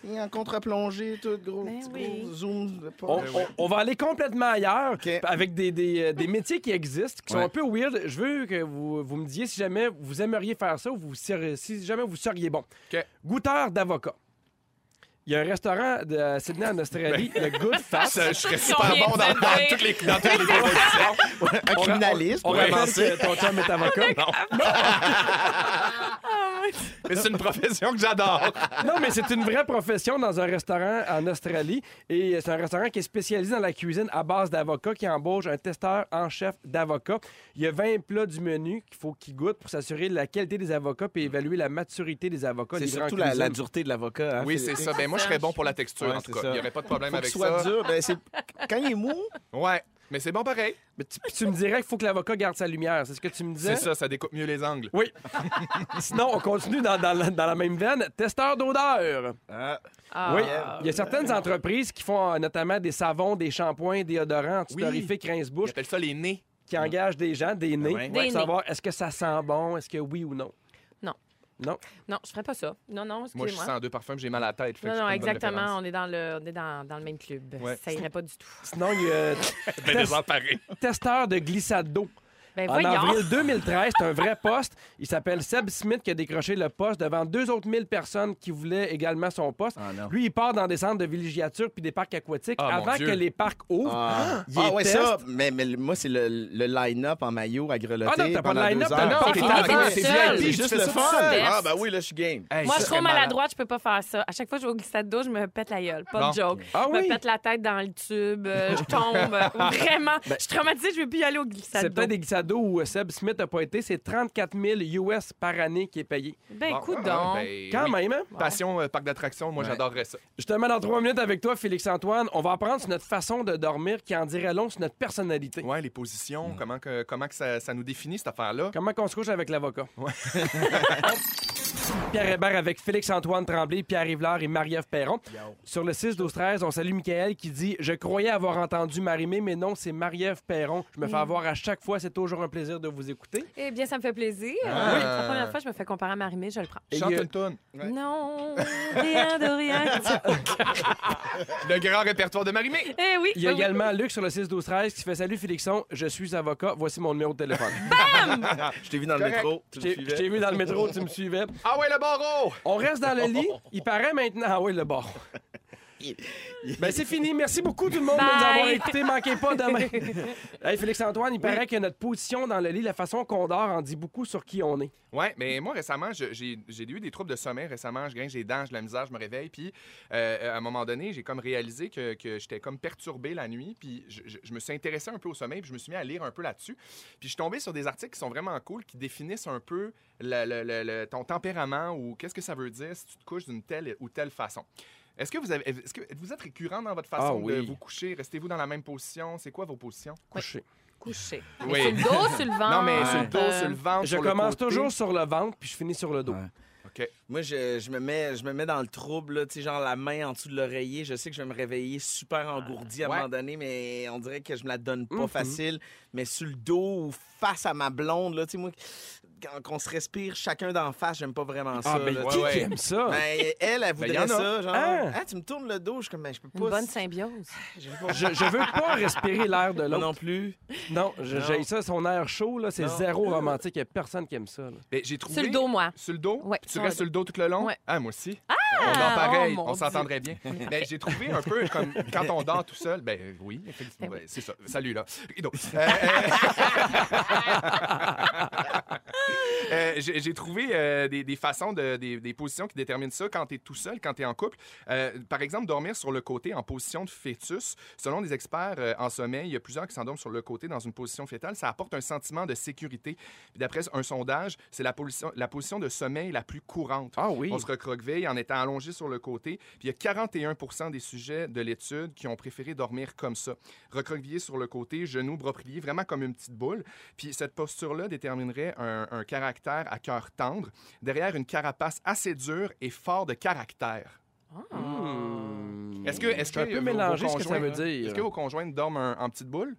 S4: et, en contre-plongée, tout gros,
S2: Ben
S4: petit
S2: oui.
S4: gros zoom.
S1: On, on- on va aller complètement ailleurs avec des, des, euh, des métiers qui existent, qui sont
S3: Ouais.
S1: un peu weird. Je veux que vous, vous me disiez si jamais vous aimeriez faire ça ou vous si jamais vous seriez bon.
S3: OK.
S1: Goûteur d'avocat. Il y a un restaurant de à Sydney en Australie, le Good <laughs> Fat.
S3: Je serais super bon dans, toutes les, dans toutes les compétitions. <laughs>
S4: Un criminaliste,
S1: On rappelle
S4: commencer.
S1: que ton chum est avocat. <laughs> <laughs>
S3: Mais c'est une profession que j'adore. <laughs>
S1: Non, mais c'est une vraie profession dans un restaurant en Australie. Et c'est un restaurant qui est spécialisé dans la cuisine à base d'avocats qui embauche un testeur en chef d'avocats. Il y a 20 plats du menu qu'il faut qu'il goûte pour s'assurer de la qualité des avocats et évaluer la maturité des avocats.
S4: C'est surtout la, dureté de l'avocat. hein,
S3: Oui, c'est ça. Ben, moi, je serais bon pour la texture,
S4: Ouais,
S3: en tout cas.
S4: ça.
S3: Il n'y aurait pas de problème
S4: Faut
S3: avec
S4: soit
S3: ça.
S4: dur. Ben, c'est- Quand il est mou,
S3: Ouais, mais c'est bon pareil.
S1: Mais tu, me dirais qu'il faut que l'avocat garde sa lumière. C'est ce que tu me disais?
S3: C'est ça, ça découpe mieux les angles.
S1: Oui. <laughs> Sinon, on continue dans, dans la, dans la même veine. Testeur d'odeur.
S4: ah,
S2: Ah.
S1: Oui, il y a certaines entreprises qui font euh, notamment des savons, des shampoings, déodorants, antistorifiques,
S3: Ils
S1: rince-bouche,
S3: appellent ça les nez.
S1: qui engagent des gens, des nez,
S4: ouais.
S1: pour
S2: Des
S1: savoir est-ce que ça sent bon, est-ce que oui ou non.
S2: Non.
S1: Non.
S2: Je ferais pas ça. Non, non,
S3: Moi, je
S2: excusez-moi.
S3: sens deux parfums, j'ai mal à la tête. fait
S2: Non,
S3: je
S2: non, exactement. On est dans le, on est dans, dans le même club.
S3: Ouais.
S2: Ça irait pas du tout.
S1: Sinon, il y a <laughs>
S3: Ben,
S1: testeur de glissade d'eau.
S2: Ben
S1: En
S2: voyons.
S1: avril <laughs> 2013, c'est un vrai poste. Il s'appelle Seb Smith qui a décroché le poste devant deux autres mille personnes qui voulaient également son poste.
S4: Ah.
S1: Lui, il part dans des centres de villégiature puis des parcs aquatiques
S3: Ah,
S1: avant que les parcs ouvrent.
S4: ah.
S1: Il
S4: Ah, ouais, ça. Mais, mais moi, c'est le, le line-up en maillot à grelotter.
S1: Ah non, t'as pas de
S4: pendant
S1: line-up, t'as
S2: c'est c'est
S1: C'est. VIP,
S4: C'est juste le fun. Ah, ben oui, là, je suis game.
S3: Hey,
S2: Moi, je suis
S3: malade.
S2: maladroite, je peux pas faire ça. À chaque fois que je vais au glissade d'eau, je me pète la gueule. Pas de joke.
S1: Ah
S2: Je me pète la tête dans le tube, euh, je <laughs> tombe. Vraiment. je suis traumatisée, je veux plus y aller au glissade
S1: C'est
S2: d'eau.
S1: peut-être des glissades où Seb Smith n'a pas été. C'est 34 000 US par année qui est payé.
S2: Ben,
S3: Bon,
S2: coup
S3: ah,
S2: donc.
S3: ben,
S1: Quand
S3: oui.
S1: même, hein?
S3: Passion, euh, parc d'attractions, moi,
S4: Ouais.
S3: j'adorerais ça.
S1: Justement, dans trois minutes avec toi, Félix-Antoine, on va apprendre sur notre façon de dormir qui en dirait long sur notre personnalité.
S3: Ouais, les positions, comment que, comment que ça, ça nous définit, cette affaire-là.
S1: Comment qu'on se couche avec l'avocat? <laughs> <laughs> Pierre Hébert avec Félix-Antoine Tremblay, Pierre Yvelard et Marie-Ève Perron. Sur le 6-12-13, on salue Michael qui dit « Je croyais avoir entendu Marie-Mé, mais non, c'est Marie-Ève Perron. Je me fais avoir à chaque fois. C'est toujours un plaisir de vous écouter.
S2: Eh bien, ça me fait plaisir.
S3: Ah.
S2: Oui. La première fois, je me fais comparer à Marimé, je le prends.
S1: Et
S3: Chante
S1: a-
S3: une toune.
S4: Ouais.
S2: Non, rien de rien. <laughs> <laughs>
S3: Le grand répertoire de Marimé.
S2: eh oui.
S1: Il y a
S2: oui, oui.
S1: également Luc sur le 6-12-13 qui fait « Salut Félixon, je suis avocat. Voici mon numéro de téléphone. <laughs>
S4: Je t'ai vu dans le métro.
S1: Je
S4: Tu me
S1: t'ai je
S4: suivais.
S1: t'ai vu dans le métro, tu me suivais.
S3: Ah ouais, le barreau!
S1: On reste dans le <laughs> lit. Il paraît maintenant. Ah oui, le bord. <laughs> Ben, c'est fini. Merci beaucoup, tout le monde, de nous avoir écoutés. Manquez pas demain. <laughs> hey, Félix-Antoine, il paraît que notre position dans le lit, la façon qu'on dort, en dit beaucoup sur qui on est.
S3: Ouais, mais moi récemment, je- j'ai j'ai eu des troubles de sommeil récemment. Je grince les dents, j'ai de la misère, je me réveille. Puis euh, à un moment donné, j'ai comme réalisé que, que j'étais comme perturbé la nuit. Puis je, je- je me suis intéressé un peu au sommeil, puis je me suis mis à lire un peu là-dessus. Puis je suis tombé sur des articles qui sont vraiment cool, qui définissent un peu le- le- le- le- ton tempérament ou qu'est-ce que ça veut dire si tu te couches d'une telle ou telle façon. Est-ce que vous avez, est-ce que vous êtes récurrent dans votre façon
S1: Ah oui.
S3: de vous coucher? Restez-vous dans la même position? C'est quoi vos positions?
S1: Couché.
S2: Couché.
S3: Oui.
S2: Sur le dos, sur le ventre.
S3: Non, mais sur le dos, sur le ventre,
S1: Je
S3: sur le
S1: commence
S3: côté.
S1: toujours sur le ventre, puis je finis sur le dos.
S4: Ouais.
S3: OK.
S4: Moi, je, je me mets, je me mets dans le trouble, là, tu sais, genre la main en dessous de l'oreiller. Je sais que je vais me réveiller super engourdi à un moment donné, mais on dirait que je me la donne pas
S1: Mhm.
S4: facile. Mais sur le dos ou face à ma blonde, là, tu sais, moi, quand qu'on se respire chacun d'en face, j'aime pas vraiment ça.
S1: Ah, ben,
S4: là,
S1: qui,
S3: ouais.
S1: qui aime ça?
S4: Ben, elle, elle
S3: Ben,
S4: voudrait ça, genre.
S1: Hein?
S4: Ah, tu me tournes le dos, je suis comme, ben, je peux
S2: Une
S4: pas.
S2: bonne symbiose. <laughs>
S4: je veux pas-
S1: Je, je veux pas respirer l'air de
S4: Moi
S1: l'autre.
S4: non plus.
S1: Non, j'ai ça, son air chaud, là, c'est zéro romantique. Il y a personne qui aime ça. là.
S3: Ben, j'ai trouvé...
S2: Sur le dos, moi.
S3: Sur le dos?
S2: Ouais,
S3: Tu restes sur le dos? Tout le long?
S2: Ouais.
S3: Ah, moi aussi. on dort pareil,
S2: oh, mon
S3: on s'entendrait bien. <laughs> Mais j'ai trouvé un peu comme quand on dort tout seul. Ben euh, oui, effectivement.
S2: Ben
S3: c'est ça. Salut, là. <laughs> Euh, <laughs> euh, j'ai trouvé euh, des, des façons, de, des, des positions qui déterminent ça quand tu es tout seul, quand tu es en couple. Euh, par exemple, dormir sur le côté en position de fœtus. Selon des experts en sommeil, il y a plusieurs qui s'endorment sur le côté dans une position fétale. Ça apporte un sentiment de sécurité. D'après un sondage, c'est la position, la position de sommeil la plus courante.
S1: Ah oui.
S3: On se recroqueville en étant allongé sur le côté. Puis il y a 41% des sujets de l'étude qui ont préféré dormir comme ça. Recroquevillé sur le côté, genoux, bras pliés, vraiment comme une petite boule. Puis cette posture-là déterminerait un, un caractère à cœur tendre, derrière une carapace assez dure et fort de caractère.
S1: Hmm.
S3: Est-ce que, est-ce que
S1: peu
S3: vos
S1: ce que ça veut
S3: conjoints-
S1: dire.
S3: Est-ce que vos conjoints dorment en, en petite boule?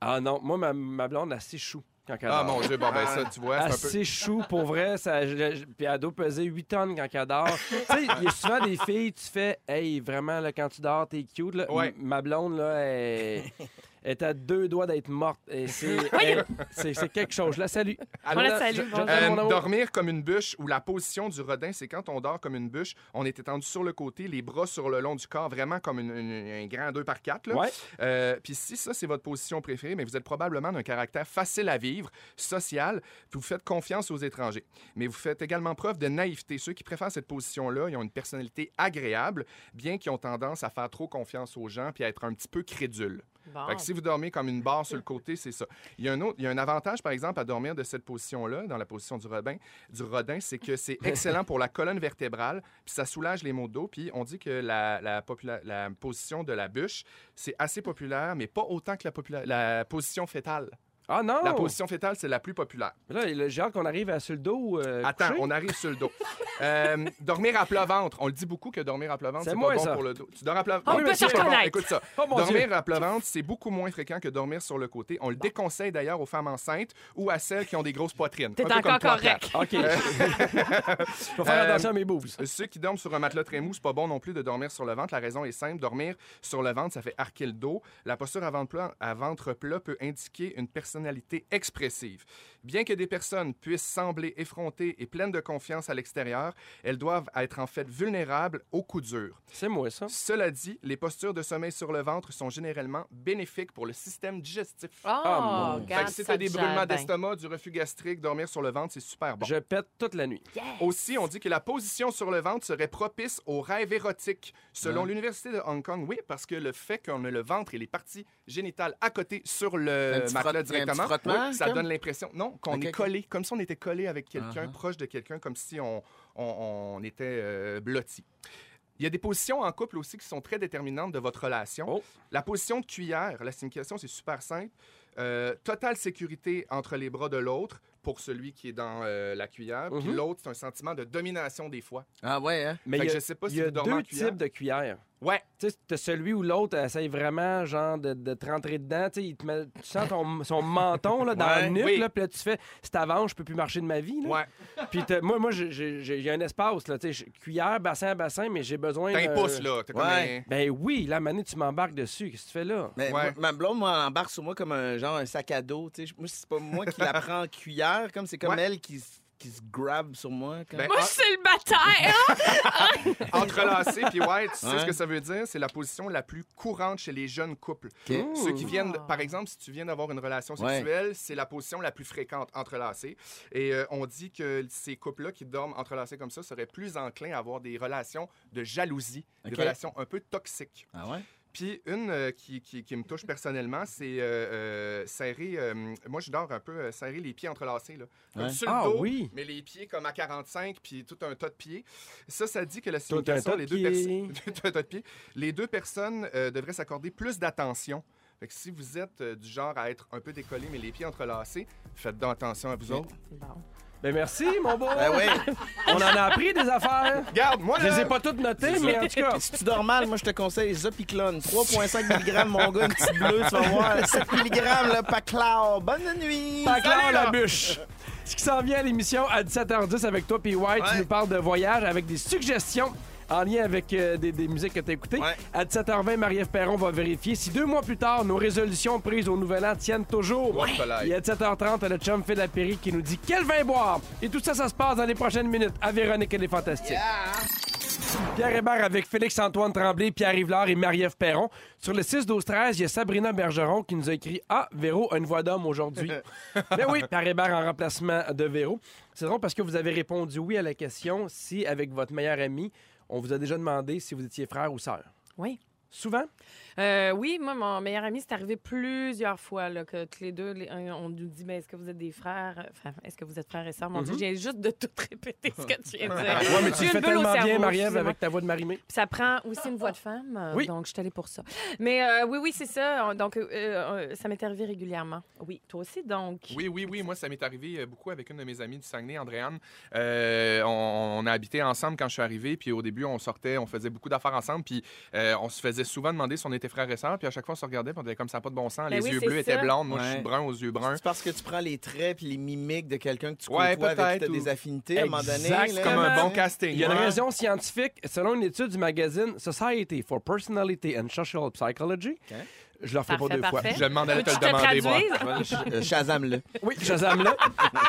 S1: Ah non, moi, ma, ma blonde, elle s'échoue quand elle
S3: Ah
S1: dort.
S3: mon Dieu, bon ben ça, tu vois, c'est un peu...
S1: Assez chou, pour vrai. Ça, je- je- puis elle doit peser 8 tonnes quand elle dort. <laughs> tu sais, il y a souvent des filles, tu fais, hey, vraiment, là, quand tu dors, t'es cute. Là.
S3: Ouais.
S1: Ma blonde, là, elle elle est à deux doigts d'être morte. Et c'est, elle- c'est, c'est quelque chose. Je la salue.
S2: On la salue,
S1: Je- je-
S2: bonjour.
S1: t'aime,
S3: Euh,
S1: mon amour.
S3: dormir comme une bûche ou la position du rodin, c'est quand on dort comme une bûche, on est étendu sur le côté, les bras sur le long du corps, vraiment comme une- une- un grand 2 par 4
S1: Ouais.
S3: Euh, puis si ça, c'est votre position préférée, mais vous êtes probablement d'un caractère facile à vivre, social, puis vous faites confiance aux étrangers. Mais vous faites également preuve de naïveté. Ceux qui préfèrent cette position-là, ils ont une personnalité agréable, bien qu'ils ont tendance à faire trop confiance aux gens puis à être un petit peu crédules.
S2: Bon.
S3: Fait que si vous dormez comme une barre sur le côté, c'est ça. Il y, a un autre, il y a un avantage, par exemple, à dormir de cette position-là, dans la position du rodin, du rodin, c'est que c'est <laughs> excellent pour la colonne vertébrale, puis ça soulage les maux de dos. Puis on dit que la, la, popula- la position de la bûche, c'est assez populaire, mais pas autant que la, la position fétale.
S1: Ah non!
S3: La position fétale, c'est la plus populaire.
S1: Là, le- j'ai hâte qu'on arrive à sur le dos. euh,
S3: Attends,
S1: couché.
S3: on arrive sur le dos. <laughs> Euh, dormir à plat ventre. On le dit beaucoup que dormir à plat ventre,
S1: C'est
S3: pas bon
S1: ça.
S3: pour le dos. Tu dors à plat
S2: On
S3: Oui,
S2: peut se
S3: c'est pas bon.
S2: reconnaître.
S3: Écoute ça.
S1: Oh mon
S3: dormir
S1: Dieu!
S3: à plat ventre, c'est beaucoup moins fréquent que dormir sur le côté. On le déconseille d'ailleurs aux femmes enceintes ou à celles qui ont des grosses poitrines.
S2: T'es encore correct.
S1: OK. <laughs> Je vais faire
S3: Euh,
S1: attention à mes boobs. <laughs>
S3: Ceux qui dorment sur un matelas très mou, c'est pas bon non plus de dormir sur le ventre. La raison est simple. Dormir sur le ventre, ça fait arquer le dos. La posture à ventre plat, à ventre plat peut indiquer une personnalité expressive. Bien que des personnes puissent sembler effrontées et pleines de confiance à l'extérieur, elles doivent être en fait vulnérables aux coups durs.
S1: C'est moi, ça.
S3: Cela dit, les postures de sommeil sur le ventre sont généralement bénéfiques pour le système digestif.
S2: Oh,
S1: Ah, mon-
S3: Fait que si t'as des brûlements d'estomac, du reflux gastrique, dormir sur le ventre, c'est super bon.
S1: Je pète toute la nuit.
S3: Aussi, on dit que la position sur le ventre serait propice aux rêves érotiques. Selon
S4: Ouais.
S3: l'Université de Hong Kong, oui, parce que le fait qu'on ait le ventre et les parties génitales à côté sur le matelas directement, oui, ça
S4: comme?
S3: donne l'impression, non, qu'on est collé, comme si on était collé avec quelqu'un,
S4: Uh-huh.
S3: proche de quelqu'un, comme si on, on, on était euh, blotti. Il y a des positions en couple aussi qui sont très déterminantes de votre relation.
S1: Oh.
S3: La position de cuillère, la signification, c'est super simple. Euh, totale sécurité entre les bras de l'autre pour celui qui est dans euh, la cuillère. Puis
S1: Mhm.
S3: l'autre, c'est un sentiment de domination des fois.
S4: Ah ouais, hein?
S1: Mais
S3: Fait
S1: il y
S3: que
S1: a,
S3: je sais pas
S1: il
S3: si
S1: y a
S3: vous dormez en
S1: deux
S3: cuillère.
S1: types de cuillères.
S3: Ouais.
S1: Tu sais, t'as celui où l'autre essaye vraiment, genre, de, de te rentrer dedans. Tu sais, il te met- tu sens ton, son menton là, dans
S4: Ouais.
S1: le nuque,
S3: Oui.
S1: là, puis là, tu fais, c'est avant, je peux plus marcher de ma vie. Là.
S3: Ouais.
S1: Puis moi, moi j'ai- un espace, là, tu sais, cuillère, bassin à bassin, mais j'ai besoin
S3: T'as un pouce, là.
S4: Ouais.
S3: un-
S1: Ben oui, là, Mané, tu m'embarques dessus. Qu'est-ce que tu fais là?
S4: Mais
S3: Ouais.
S4: moi- ma blonde, moi, elle embarque sur moi comme un genre un sac à dos. tu sais. Moi, c'est pas moi qui la <laughs> prends en cuillère, comme c'est comme
S3: Ouais.
S4: elle qui, qui se grab sur moi.
S3: Ben,
S2: Moi, je suis célibataire. <laughs>
S3: Entrelacé, puis ouais, tu sais
S4: Ouais.
S3: ce que ça veut dire? C'est la position la plus courante chez les jeunes couples. Ceux qui viennent, par exemple, si tu viens d'avoir une relation
S4: Ouais.
S3: sexuelle, c'est la position la plus fréquente, entrelacée. Et euh, on dit que ces couples-là qui dorment entrelacés comme ça seraient plus enclins à avoir des relations de jalousie, des relations un peu toxiques.
S4: Ah ouais?
S3: Puis une euh, qui, qui- qui me touche personnellement, c'est euh, euh, serrer. euh, moi, je dors un peu euh, serrer les pieds entrelacés, là. Comme
S4: Ouais.
S3: sur le
S1: Ah
S3: dos,
S1: oui.
S3: mais les pieds comme à 45, puis tout un tas de pieds. Ça, ça dit que la signification, les deux <laughs> de pieds, les deux personnes euh, devraient s'accorder plus d'attention. Fait que si vous êtes euh, du genre à être un peu décollé, mais les pieds entrelacés, faites donc attention à vous autres.
S2: Bon.
S1: Ben merci, mon beau.
S4: Ben oui. <laughs>
S1: On en a appris des affaires.
S3: Regarde, moi,
S1: Je les ai
S3: là,
S1: pas toutes notées, mais en tout cas.
S4: Si tu dors mal, moi, je te conseille Zopiclone. 3,5 mg, mon gars, une petite bleue, tu vas voir. 7 mg, le Paclao. Bonne nuit.
S3: Salut,
S1: la
S3: là.
S1: bûche. Ce qui s'en vient à l'émission à 17h10 avec toi, puis White, tu nous parles de voyage avec des suggestions en lien avec euh, des, des musiques que tu as écoutées.
S4: Ouais.
S1: À 17h20, Marie-Ève Perron va vérifier si deux mois plus tard, nos résolutions prises au Nouvel An tiennent toujours.
S3: Ouais.
S1: Et à 17h30, le chum Phil Lapéry qui nous dit quel vin boire. Et tout ça, ça se passe dans les prochaines minutes à Véronique et les Fantastiques. Pierre Hébert avec Félix-Antoine Tremblay, Pierre Yvelard et Marie-Ève Perron. Sur le 6-12-13, il y a Sabrina Bergeron qui nous a écrit Ah, Véro a une voix d'homme aujourd'hui. Mais <laughs> oui, Pierre Hébert en remplacement de Véro. C'est drôle parce que vous avez répondu oui à la question si, avec votre meilleur ami, on vous a déjà demandé si vous étiez frère ou sœur.
S2: Oui.
S1: Souvent?
S2: Euh, oui, moi, mon meilleur ami, c'est arrivé plusieurs fois là, que tous les deux, les- on nous dit ben, est-ce que vous êtes des frères? Enfin, est-ce que vous êtes frères et sœurs? Mon Dieu, j'ai juste de tout <laughs> répéter ce que tu viens de dire.
S1: Ouais, mais tu le fais tellement bien, Marie-Ève,
S2: excusez-moi.
S1: avec ta voix de Marimé.
S2: Puis ça prend aussi une voix de femme, euh,
S1: Oui.
S2: donc je suis allée pour ça. Mais euh, oui, oui, c'est ça. Donc, euh, euh, ça m'est arrivé régulièrement. Oui, toi aussi, donc.
S3: Oui, oui, oui. Moi, ça m'est arrivé beaucoup avec une de mes amies du Saguenay, Andréane. Euh, on, on a habité ensemble quand je suis arrivé. Puis au début, on sortait, on faisait beaucoup d'affaires ensemble. Puis euh, on se faisait souvent demander si on était frères et sœurs. Puis à chaque fois, on se regardait. Puis on était comme ça, pas de bon sens.
S2: Ben
S3: les
S2: oui,
S3: yeux
S2: c'est
S3: bleus étaient
S2: ça.
S3: blondes. Moi, je suis
S4: Ouais.
S3: brun aux yeux bruns.
S4: C'est parce que tu prends les traits puis les mimiques de quelqu'un que tu
S3: Ouais,
S4: côtoies, avec qui as
S3: ou-
S4: des affinités à un moment donné.
S1: Exactement.
S3: Comme un bon casting.
S1: Il y a une
S3: Ouais.
S1: raison scientifique. Selon une étude du magazine Society for Personality and Social Psychology. Je leur fais
S2: Parfait,
S1: pas deux fois.
S3: Je demande à te
S2: Veux-tu
S3: le demander, moi. <laughs>
S4: Euh, Shazam-le.
S1: Oui, Shazam là.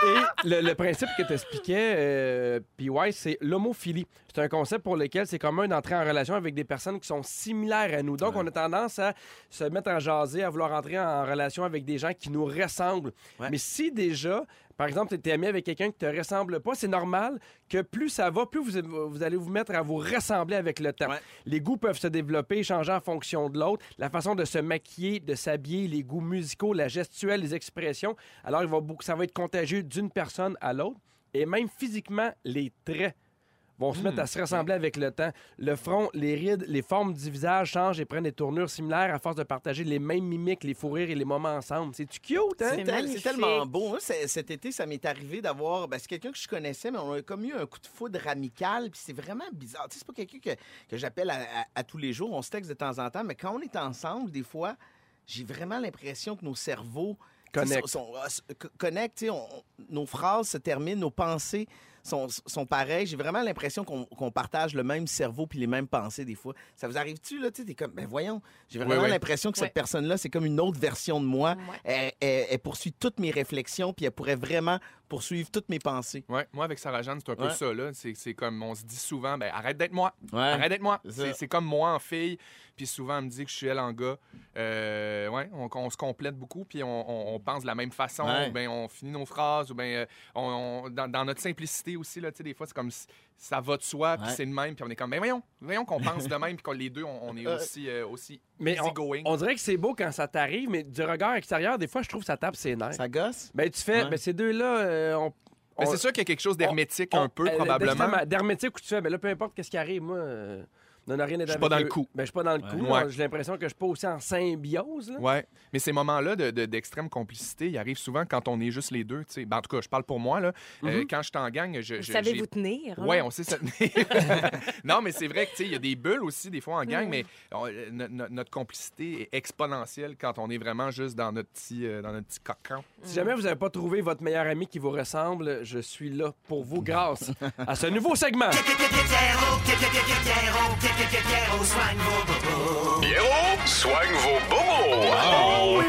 S1: Et le, le principe que tu expliquais, euh, PY, c'est l'homophilie. C'est un concept pour lequel c'est commun d'entrer en relation avec des personnes qui sont similaires à nous. Donc, on a tendance à se mettre en jaser, à vouloir entrer en relation avec des gens qui nous ressemblent.
S4: Ouais.
S1: Mais si déjà, par exemple, tu es ami avec quelqu'un qui te ressemble pas, c'est normal que plus ça va, plus vous, vous allez vous mettre à vous ressembler avec le temps.
S4: Ouais.
S1: Les goûts peuvent se développer, changer en fonction de l'autre. La façon de se maquiller, de s'habiller, les goûts musicaux, la gestuelle, les expressions. Alors, il va beaucoup, ça va être contagieux d'une personne à l'autre. Et même physiquement, les traits vont se mettre à se ressembler avec le temps. Le front, les rides, les formes du visage changent et prennent des tournures similaires à force de partager les mêmes mimiques, les fous rires et les moments ensemble. C'est-tu cute, hein?
S2: C'est
S4: C'est tel- c'est tellement beau. Moi, c'est- cet été, ça m'est arrivé d'avoir. ben, c'est quelqu'un que je connaissais, mais on a comme eu un coup de foudre amical. Puis c'est vraiment bizarre. Tu sais, c'est pas quelqu'un que, que j'appelle à, à- à tous les jours. On se texte de temps en temps, mais quand on est ensemble, des fois, j'ai vraiment l'impression que nos cerveaux
S1: Connectent.
S4: nos phrases se terminent, nos pensées sont, sont pareilles. J'ai vraiment l'impression qu'on qu'on partage le même cerveau puis les mêmes pensées des fois. Ça vous arrive-tu, là? Tu t'es comme, ben voyons. J'ai vraiment
S3: oui.
S4: l'impression que cette personne-là, c'est comme une autre version de moi. Elle, elle- elle poursuit toutes mes réflexions, puis elle pourrait vraiment poursuivre toutes mes pensées.
S3: Ouais, moi, avec Sarah Jeanne, c'est un peu ça. là. C'est c'est comme, on se dit souvent, ben, arrête d'être moi. Arrête d'être moi.
S4: C'est ça.
S3: C'est c'est comme moi en fille. Puis souvent, elle me dit que je suis elle en gars. Euh, ouais, on, on se complète beaucoup. Puis on, on- on pense de la même façon.
S4: Ouais.
S3: Ou ben, on finit nos phrases. Ou ben, euh, on, on- dans, dans notre simplicité aussi, là, tu sais, des fois, c'est comme si ça va de soi. Puis c'est le même. Puis on est comme, ben voyons, voyons qu'on pense de même. Puis qu'on les deux, on, on est aussi, euh, aussi
S1: Mais on, dirait que c'est beau quand ça t'arrive, mais du regard extérieur, des fois, je trouve que ça tape ses nerfs.
S4: Ça gosse?
S1: Ben, tu fais,
S4: Ouais.
S1: ben, ces deux-là, euh, on.
S3: Ben,
S1: on-
S3: c'est sûr qu'il y a quelque chose d'hermétique
S1: on-
S3: un peu,
S1: euh,
S3: probablement.
S1: D'hermétique où tu fais, ben là, peu importe qu'est-ce qui arrive, moi, euh, n'en a rien à
S3: Je suis pas dans le coup.
S1: Ben, je suis pas dans le coup.
S3: Ouais.
S1: J'ai l'impression que je suis pas aussi en symbiose. Là.
S3: Ouais, mais ces moments-là de- de- d'extrême complicité, ils arrivent souvent quand on est juste les deux. Ben, en tout cas, je parle pour moi. Là. Euh,
S1: Mhm.
S3: quand je suis en gang, je.
S2: Vous
S3: je-
S2: savez vous tenir. hein?
S3: Ouais, on sait se tenir. non, mais c'est vrai que tu sais, il y a des bulles aussi des fois en gang,
S2: Mm.
S3: mais on- euh, no- no- notre complicité est exponentielle quand on est vraiment juste dans notre petit, euh, dans notre petit cocon.
S1: Si jamais vous n'avez pas trouvé votre meilleur ami qui vous ressemble, je suis là pour vous grâce à ce nouveau segment.
S8: Pierrot soigne vos bobos.
S2: Oh!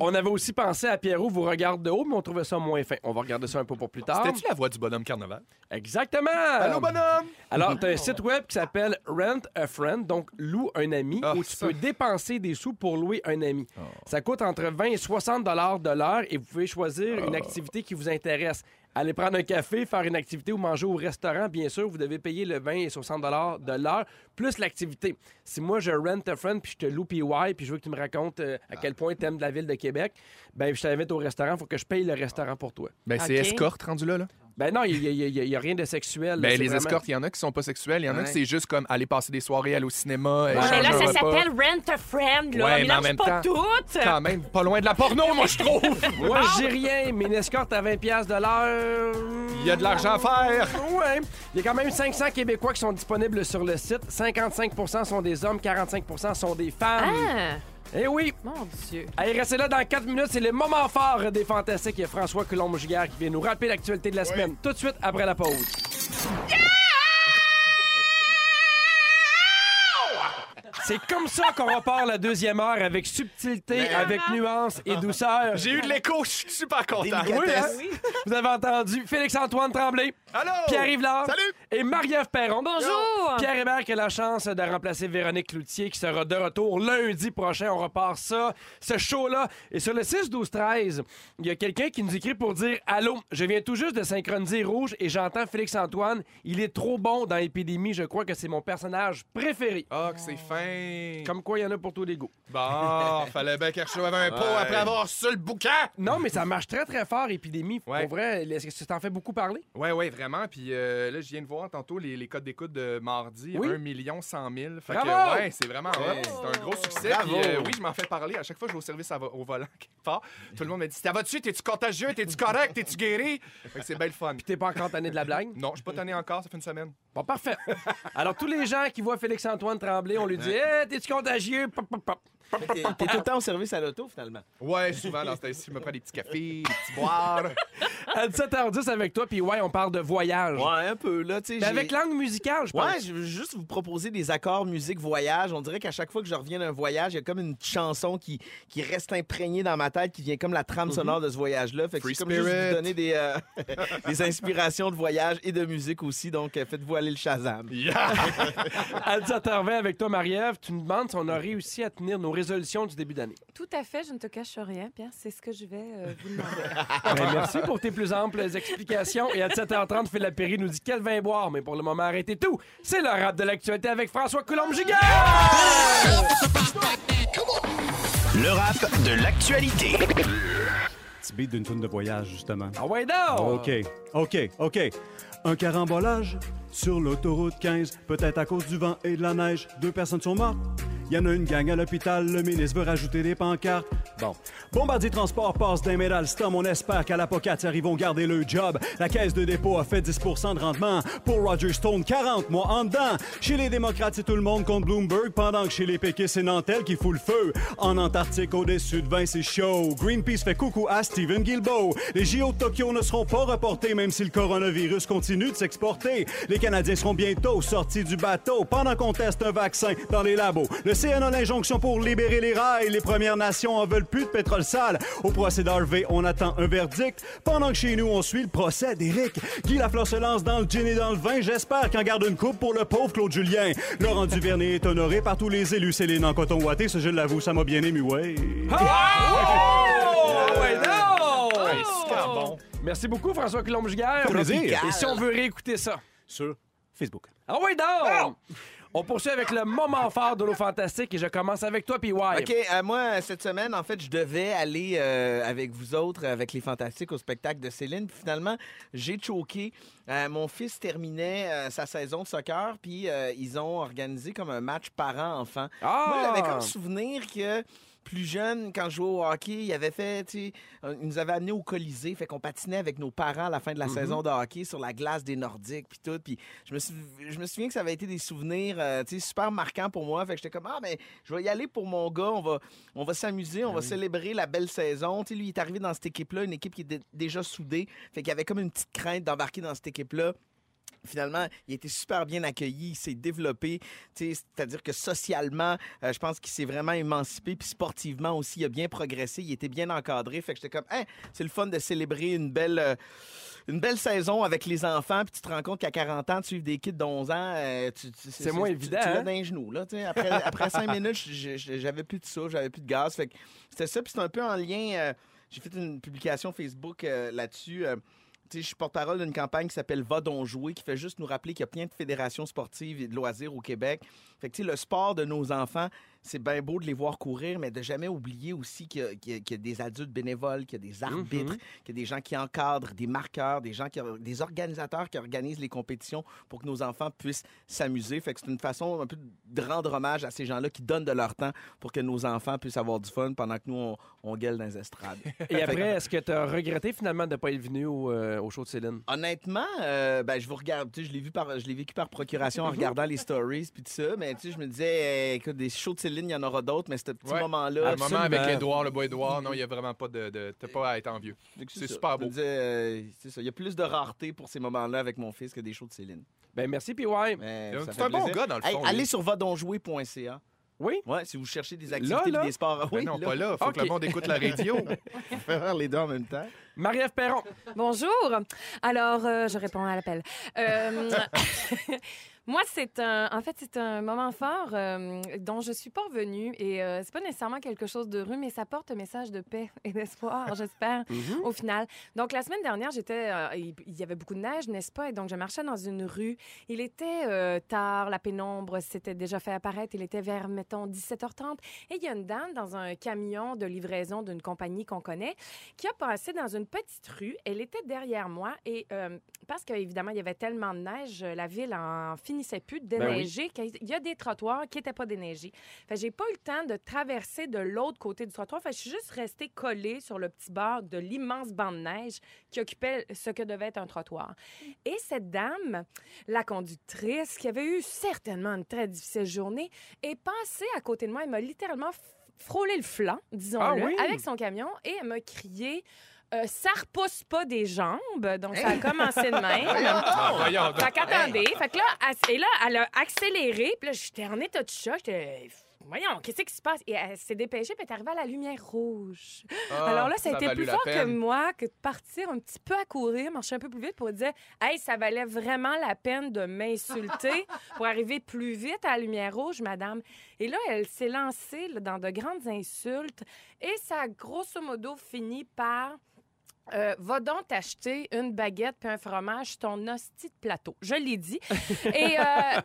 S1: On avait aussi pensé à Pierrot vous regarde de haut, mais on trouvait ça moins fin. On va regarder ça un peu pour plus tard.
S3: C'était-tu la voix du bonhomme carnaval?
S1: Exactement.
S3: Allô, bonhomme!
S1: Alors, tu as un <laughs> site web qui s'appelle Rent a Friend, donc loue un ami,
S3: Ah,
S1: où tu
S3: ça.
S1: peux dépenser des sous pour louer un ami. Ça coûte entre 20 et 60 dollars de l'heure et vous pouvez choisir une activité qui vous intéresse. Aller prendre un café, faire une activité ou manger au restaurant, bien sûr, vous devez payer le 20 et 60 dollars de l'heure plus l'activité. Si moi je rent a friend puis je te loue PY puis je veux que tu me racontes euh, à quel point tu aimes la ville de Québec, ben je t'invite au restaurant, faut que je paye le restaurant pour toi.
S3: Ben, c'est escorte rendu là. là.
S1: Ben non, il y, a rien de sexuel.
S3: Ben, les
S1: vraiment-
S3: escortes, il y en a qui sont pas sexuelles. Il y en a
S4: Ouais.
S3: qui c'est juste comme aller passer des soirées, aller au cinéma.
S2: Ouais, mais là, ça s'appelle Rent a Friend. Là.
S3: Ouais, mais en
S2: Mélange
S3: même
S2: pas
S3: temps-
S2: toutes.
S3: Quand même, pas loin de la porno, moi, je trouve. <laughs>
S1: Moi, je dis rien, mais une escorte à 20$ piastres de l'heure.
S3: Il y a de l'argent à faire.
S1: Ouais. Il y a quand même 500 Québécois qui sont disponibles sur le site. 55% sont des hommes, 45% sont des femmes.
S2: Ah,
S1: Eh oui!
S2: mon Dieu.
S1: Allez, restez là dans 4 minutes. C'est le moment fort des Fantastiques. Il y a François Coulombe-Giguère qui vient nous rappeler l'actualité de la semaine. Tout de suite après la pause. C'est comme ça qu'on repart la deuxième heure avec subtilité,
S4: Mais-
S1: avec nuance et douceur.
S3: J'ai eu de l'écho, je suis super content.
S4: Délicatesse.
S1: Oui, hein? Vous avez entendu Félix-Antoine Tremblay,
S3: Allô?
S1: Pierre-Yves Lard
S3: Salut!
S1: et Marie-Ève Perron.
S2: Bonjour!
S1: Pierre Hébert qui a la chance de remplacer Véronique Cloutier qui sera de retour lundi prochain. On repart ça, ce show-là. Et sur le 6-12-13, il y a quelqu'un qui nous écrit pour dire Allô, je viens tout juste de synchroniser Rouge et j'entends Félix-Antoine. Il est trop bon dans Épidémie. Je crois que c'est mon personnage préféré.
S3: Ah, que c'est fin.
S1: Comme quoi, il y en a pour tous les goûts.
S3: Bon, <laughs> fallait bien qu'elle reçoive un pot après avoir su le bouquin.
S1: Non, mais ça marche très, très fort, Épidémie.
S3: Ouais.
S1: Pour vrai, est-ce que tu t'en fais beaucoup parler?
S3: Ouais, ouais, vraiment. Puis euh, là, je viens de voir tantôt les, les codes d'écoute de mardi.
S1: Oui.
S3: 1 million 100 000. Fait
S1: Bravo!
S3: que, ouais, c'est vraiment hot. C'est un gros succès.
S4: Bravo!
S3: Puis euh, oui, je m'en fais parler. À chaque fois, je vais au service à vo- au volant quelque part. Tout le monde me dit Ça va-tu? T'es-tu contagieux? T'es-tu correct? T'es-tu guéri? Fait que c'est bien le fun.
S1: T'es pas encore tanné de la blague?
S3: Non, je suis pas tanné encore, ça fait une semaine.
S1: Bon, parfait. <laughs> Alors, tous les gens qui voient Félix-Antoine Tremblay, on lui dit Hey, t'es-tu? Pop, pop, pop.
S4: T'es tout le temps au service à l'auto, finalement.
S3: Ouais, souvent dans ce temps-ci, je me prends des petits cafés, des petits boires.
S1: À 17h10 avec toi, puis ouais, on parle de voyage.
S4: Ouais, un peu, là, tu sais.
S1: Mais avec langue musicale, je pense.
S4: Ouais, je veux juste vous proposer des accords musique voyage. On dirait qu'à chaque fois que je reviens d'un voyage, il y a comme une chanson qui, qui reste imprégnée dans ma tête, qui vient comme la trame sonore de ce voyage-là. Fait que c'est comme juste vous donner des, euh, <laughs> des inspirations de voyage et de musique aussi. Donc, euh, faites-vous aller le Shazam. <laughs>
S1: À 17h20 avec toi, Marie-Ève, tu me demandes si on a réussi à tenir nos résolutions du début d'année.
S2: Tout à fait, je ne te cache rien, Pierre. C'est ce que je vais euh, vous demander. <laughs>
S1: Ben, merci pour tes plus amples explications. Et à 17h30, Phil Perry nous dit quel vin boire, mais pour le moment, arrêtez tout. C'est le rap de l'actualité avec François Coulombe-Giguère!
S8: Le rap de l'actualité.
S9: Petit beat d'une tourne de voyage, justement.
S1: Ah ouais, non!
S9: OK, OK, OK. Un carambolage sur l'autoroute 15, peut-être à cause du vent et de la neige. Deux personnes sont mortes. Y en a une gang à l'hôpital, le ministre veut rajouter des pancartes. Bon. Bombardier Transport passe d'un médaille Stom, on espère qu'à l'apocate, ils vont garder le job. La caisse de dépôt a fait 10% de rendement. Pour Roger Stone, 40 mois en dedans. Chez les démocrates, c'est tout le monde contre Bloomberg, pendant que chez les péquistes, c'est Nantel qui fout le feu. En Antarctique, au-dessus de 20, c'est chaud. Greenpeace fait coucou à Steven Guilbeault. Les JO de Tokyo ne seront pas reportés, même si le coronavirus continue de s'exporter. Les Canadiens seront bientôt sortis du bateau pendant qu'on teste un vaccin dans les labos. CN a l'injonction pour libérer les rails. Les Premières Nations en veulent plus de pétrole sale. Au procès d'Harvey, on attend un verdict. Pendant que chez nous, on suit le procès d'Éric. Guy Lafleur se lance dans le gin et dans le vin. J'espère qu'en garde une coupe pour le pauvre Claude Julien. Laurent Duvernay est honoré par tous les élus. Céline en coton ouaté, ça je l'avoue, ça m'a bien ému, ouais.
S1: Oh! Ouais, non!
S3: super bon.
S1: Merci beaucoup, François Coulombe-Giguère.
S9: plaisir.
S1: Et si on veut réécouter ça?
S9: Sur Facebook.
S1: Ah ouais, non! On poursuit avec le moment fort de l'eau fantastique et je commence avec toi, PY.
S4: OK, euh, moi, cette semaine, en fait, je devais aller euh, avec vous autres, avec les Fantastiques, au spectacle de Céline. Puis finalement, j'ai choqué. Euh, mon fils terminait euh, sa saison de soccer, puis ils ont organisé comme un match parent-enfant.
S1: Ah!
S4: Moi, j'avais comme souvenir que plus jeune, quand je jouais au hockey, il avait fait, tu sais, euh, il nous avait amenés au Colisée, fait qu'on patinait avec nos parents à la fin de la saison de hockey sur la glace des Nordiques, puis tout. Puis je me, sou- je me souviens que ça avait été des souvenirs, euh, tu sais, super marquants pour moi. Fait que j'étais comme, ah, mais je vais y aller pour mon gars, on va, on va s'amuser, on va célébrer la belle saison. Tu sais, lui, il est arrivé dans cette équipe-là, une équipe qui était déjà soudée. Fait qu'il y avait comme une petite crainte d'embarquer dans cette équipe-là. Finalement, il a été super bien accueilli, il s'est développé, tu c'est-à-dire que socialement, euh, je pense qu'il s'est vraiment émancipé, puis sportivement aussi, il a bien progressé, il était bien encadré. Fait que j'étais comme, Hein, c'est le fun de célébrer une belle, euh, une belle saison avec les enfants, puis tu te rends compte qu'à 40 ans, de suivre des kids de 11 ans, euh, tu- tu-
S1: C'est moins
S4: tu-
S1: évident,
S4: Tu, l'as
S1: hein?
S4: dans les genoux, là, tu sais. Après, <laughs> après cinq minutes, je- je- j'avais plus de souffle, j'avais plus de gaz. Fait que c'était ça, puis c'est un peu en lien. euh, j'ai fait une publication Facebook là-dessus. Je suis porte-parole d'une campagne qui s'appelle Va donc jouer, qui fait juste nous rappeler qu'il y a plein de fédérations sportives et de loisirs au Québec. Le sport de nos enfants, c'est bien beau de les voir courir, mais de jamais oublier aussi qu'il y, y a- qu'il y a des adultes bénévoles, qu'il y a des arbitres, qu'il y a des gens qui encadrent, des marqueurs, des gens qui, des organisateurs qui organisent les compétitions pour que nos enfants puissent s'amuser. Fait que c'est une façon un peu de rendre hommage à ces gens-là qui donnent de leur temps pour que nos enfants puissent avoir du fun pendant que nous, on, on gueule dans les estrades. <laughs>
S1: Et après, est-ce que tu as regretté finalement de ne pas être venu au, euh, au show de Céline?
S4: Honnêtement, euh, ben, je vous regarde, tu sais, je l'ai vu par, je l'ai vécu par procuration en <laughs> regardant les stories puis tout ça, mais tu sais, je me disais, euh, écoute, des shows de Céline, il y en aura d'autres, mais ce petit
S3: Ouais.
S4: moment-là,
S3: Le moment avec. Édouard, le bois Édouard, non, il n'y a vraiment pas de. de T'as pas à être envieux. c'est super beau.
S4: euh, c'est ça, il y a plus de rareté pour ces moments-là avec mon fils que des shows de Céline.
S1: Ben merci, PY.
S4: Mais
S3: C'est un bon gars, dans le
S4: Hey,
S3: fond,
S4: allez sur vadonjouer.ca.
S1: Oui?
S4: Ouais, si vous cherchez des activités
S1: là?
S4: et des sports.
S3: Ben
S4: Oui,
S3: non, pas là. Faut que le monde écoute la radio. <laughs>
S4: Faut faire les deux en même temps.
S1: Marie-Ève Perron.
S2: Bonjour. Alors, euh, je réponds à l'appel. Euh, <laughs> moi, c'est un, en fait, c'est un moment fort euh, dont je suis pas revenue et euh, c'est pas nécessairement quelque chose d'heureux, mais ça porte un message de paix <laughs> et d'espoir, j'espère, au final. Donc, la semaine dernière, j'étais, euh, il y avait beaucoup de neige, n'est-ce pas? Et donc, je marchais dans une rue. Il était euh, tard, la pénombre s'était déjà fait apparaître. Il était vers, mettons, 17h30. Et il y a une dame dans un camion de livraison d'une compagnie qu'on connaît qui a passé dans une petite rue. Elle était derrière moi et parce qu'évidemment, il y avait tellement de neige, la ville en finissait plus de
S1: Ben oui.
S2: déneiger. qu'il y a des trottoirs qui n'étaient pas déneigés. Fait j'ai pas eu le temps de traverser de l'autre côté du trottoir. Fait je suis juste restée collée sur le petit bord de l'immense banc de neige qui occupait ce que devait être un trottoir. Et cette dame, la conductrice, qui avait eu certainement une très difficile journée, est passée à côté de moi. Elle m'a littéralement frôlé le flanc, disons-le,
S1: Ah oui?
S2: avec son camion et elle m'a crié euh, Ça repousse pas des jambes. Donc, ça a commencé de même. <laughs>
S3: Ah, voyons donc.
S2: Fait qu'attendez. Fait que là, elle, et là, elle a accéléré. Puis là, j'étais en état de choc. J'étais. Voyons, qu'est-ce qui se passe? Et elle s'est dépêchée, puis elle est arrivée à la lumière rouge.
S3: Ah,
S2: Alors là, ça a
S3: ça
S2: été plus
S3: la
S2: fort que
S3: peine.
S2: moi que de partir un petit peu à courir, marcher un peu plus vite pour dire Hey, ça valait vraiment la peine de m'insulter <laughs> pour arriver plus vite à la lumière rouge, madame. Et là, elle s'est lancée là, dans de grandes insultes et ça a grosso modo fini par. Euh, va donc t'acheter une baguette puis un fromage, ton hostie de plateau. Je l'ai dit. <laughs> Et euh,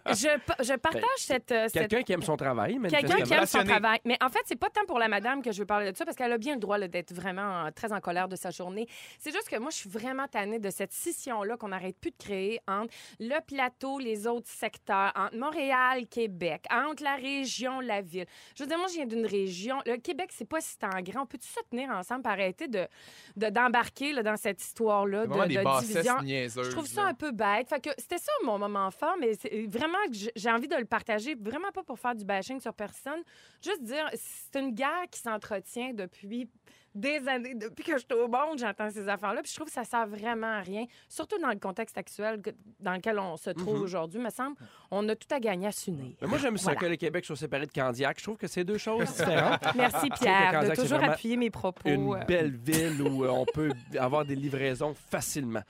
S2: je, je partage cette, euh, cette
S1: Quelqu'un qui aime son travail,
S2: Quelqu'un qui aime son travail. Mais en fait, c'est pas tant pour la madame que je veux parler de ça, parce qu'elle a bien le droit là, d'être vraiment euh, très en colère de sa journée. C'est juste que moi, je suis vraiment tannée de cette scission-là qu'on n'arrête plus de créer entre le plateau, les autres secteurs, entre Montréal, Québec, entre la région, la ville. Je veux dire, moi, je viens d'une région. Le Québec, c'est pas si tant grand. On peut-tu se tenir ensemble pour arrêter de, de- là, dans cette histoire-là de, de division? Je trouve ça
S3: là.
S2: un peu bête. Fait que c'était ça mon moment fort, mais vraiment j'ai envie de le partager, vraiment pas pour faire du bashing sur personne, juste dire c'est une guerre qui s'entretient depuis des années, depuis que je suis au monde, j'entends ces affaires-là, puis je trouve que ça sert vraiment à rien, surtout dans le contexte actuel que- dans lequel on se trouve aujourd'hui, me semble, on a tout à gagner à s'unir.
S1: Moi, j'aime ça
S2: Voilà.
S1: que le Québec soit séparé de Candiac. Je trouve que c'est deux choses différentes.
S2: Merci Pierre
S1: Candiac,
S2: de toujours appuyer mes propos.
S1: Une
S2: euh.
S1: belle ville où euh, on peut avoir des livraisons facilement.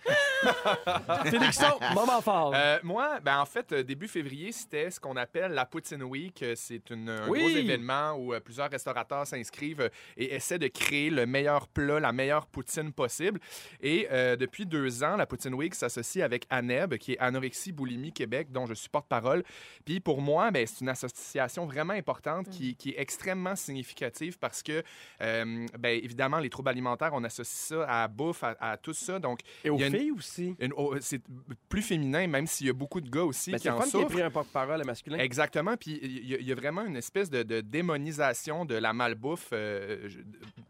S1: <laughs> Félixon, moment fort.
S3: Euh, moi, ben en fait, début février, c'était ce qu'on appelle la Poutine Week. C'est un
S1: Oui.
S3: gros événement où plusieurs restaurateurs s'inscrivent et essaient de créer le meilleur plat, la meilleure poutine possible. Et euh, depuis deux ans, la Poutine Week s'associe avec ANEB, qui est Anorexie Boulimie Québec, dont je suis porte-parole. Puis pour moi, ben, c'est une association vraiment importante qui, qui est extrêmement significative parce que, euh, ben, évidemment, les troubles alimentaires, on associe ça à la bouffe, à, à tout ça. Donc,
S1: Et aux
S3: il y a une-
S1: filles aussi.
S3: oh, c'est plus féminin, même s'il y a beaucoup de gars aussi
S1: Ben,
S3: qui
S1: le
S3: en souffrent.
S1: pris un porte-parole masculin.
S3: Exactement. Puis il y, a- il y a vraiment une espèce de, de démonisation de la malbouffe euh,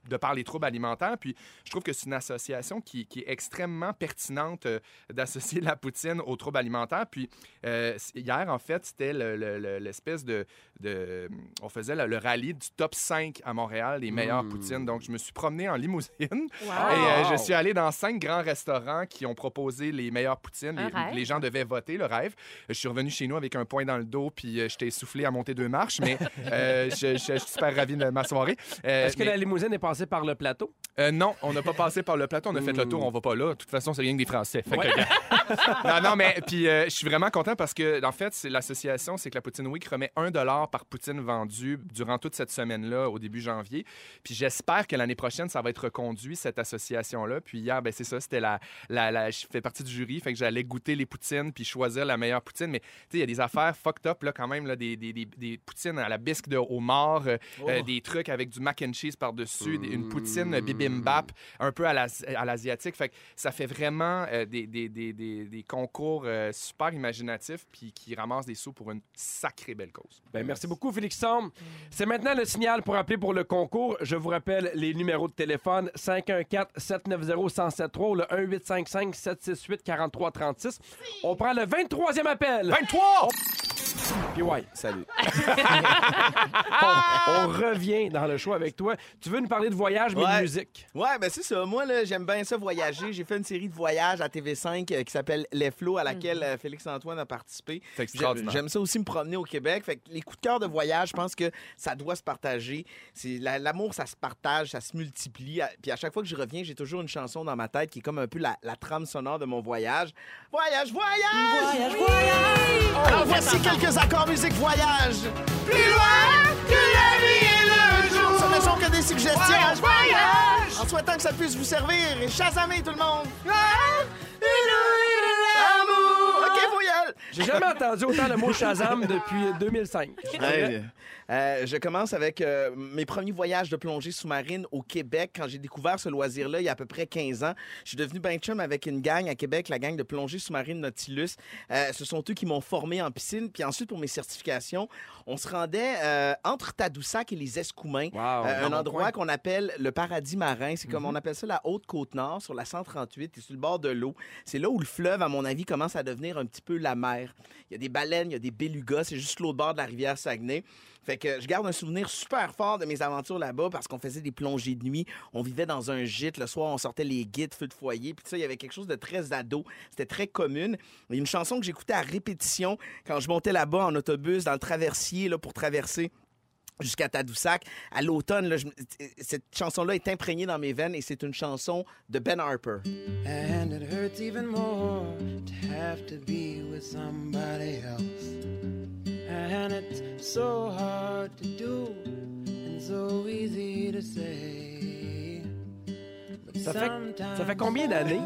S3: de par les troubles alimentaires. Puis je trouve que c'est une association qui, qui est extrêmement pertinente euh, <laughs> d'associer la poutine aux troubles alimentaires. Puis euh, hier, en fait, c'était le- le- le- l'espèce de, de- On faisait le, le rallye du top 5 à Montréal des meilleures
S1: Mm.
S3: poutines. Donc je me suis promené en limousine.
S2: Wow. <laughs>
S3: Et euh, je suis allé dans cinq grands restaurants qui ont proposé les meilleures poutines. Les, les gens devaient voter, le rêve. Je suis revenu chez nous avec un point dans le dos, puis euh, j'étais essoufflé à monter deux marches, mais <laughs> euh, je, je- je suis super ravi de ma soirée. Euh,
S1: Est-ce que
S3: mais-
S1: la limousine est passée par le plateau?
S3: euh, non, on n'a pas passé par le plateau, on a fait le tour, on va pas là. De toute façon, c'est rien que des Français. Fait que,
S1: Ouais. <laughs>
S3: non, non, mais puis euh, je suis vraiment content parce que, en fait, c'est l'association, c'est que la Poutine Week remet un dollar par poutine vendue durant toute cette semaine-là, au début janvier. Puis j'espère que l'année prochaine, ça va être reconduit, cette association-là. Puis hier, ben c'est ça, c'était la, la, la- Je fais partie du jury, fait que j'allais goûter les poutines puis choisir la meilleure poutine. Mais tu sais, il y a des affaires fucked up, là, quand même, là, des, des, des, des poutines à la bisque de homard, euh, euh, des trucs avec du mac and cheese par-dessus, des- une poutine bibimbap, un peu à l'as- à l'asiatique. Fait que ça fait vraiment euh, des, des, des, des, des concours euh, super imaginatifs puis qui ramassent des sous pour une sacrée belle cause.
S1: Ben, merci beaucoup, Félix Sombre. C'est maintenant le signal pour appeler pour le concours. Je vous rappelle les numéros de téléphone 514-790-1073 ou le 1855-768-4336. On prend le 23e appel.
S3: 23!
S1: Puis ouais,
S4: Salut. <laughs> <laughs>
S1: on, on revient dans le show avec toi. Tu veux nous parler de voyage, mais de musique?
S4: Ouais, ben c'est ça. Moi, là, j'aime bien ça voyager. J'ai fait une série de voyages à TV5 euh, qui s'appelle Les Flots, à laquelle euh, Félix-Antoine a participé.
S3: C'est
S4: J'aime
S3: extraordinaire.
S4: j'aime ça aussi me promener au Québec. Fait que les coups de cœur de voyage, je pense que ça doit se partager. L'amour, ça se partage, ça se multiplie. Puis à chaque fois que je reviens, j'ai toujours une chanson dans ma tête qui est comme un peu la, la trame sonore de mon voyage. Voyage, voyage! Voyage, voyage! Alors voici quelques accords musique voyage. Plus loin que la nuit et le jour. Ce ne sont que des suggestions. Voyage, voyage! En souhaitant que ça puisse vous servir. Et chasamez tout le monde.
S1: J'ai jamais entendu autant le mot Shazam depuis 2005.
S4: Hey, euh, je commence avec euh, mes premiers voyages de plongée sous-marine au Québec. Quand j'ai découvert ce loisir-là, il y a à peu près 15 ans, je suis devenu ben chum avec une gang à Québec, la gang de plongée sous-marine Nautilus. Euh, ce sont eux qui m'ont formé en piscine. Puis ensuite, pour mes certifications, on se rendait euh, entre Tadoussac et les Escoumins.
S1: Wow,
S4: Euh, un endroit qu'on appelle le paradis marin. C'est comme on appelle ça la haute côte nord sur la 138 et sur le bord de l'eau. C'est là où le fleuve, à mon avis, commence à devenir un petit peu la mer. Il y a des baleines, il y a des belugas. C'est juste l'autre bord de la rivière Saguenay. Fait que je garde un souvenir super fort de mes aventures là-bas parce qu'on faisait des plongées de nuit. On vivait dans un gîte. Le soir, on sortait les guides, feu de foyer. Puis ça, il y avait quelque chose de très ado. C'était très commune. Il y a une chanson que j'écoutais à répétition quand je montais là-bas en autobus dans le traversier là, pour traverser jusqu'à Tadoussac. À l'automne, là, je me- cette chanson-là est imprégnée dans mes veines et c'est une chanson de Ben Harper.
S10: And it hurts even more to have to be with somebody else. And it's so hard to do and so easy to say.
S1: Ça fait, ça fait combien d'années?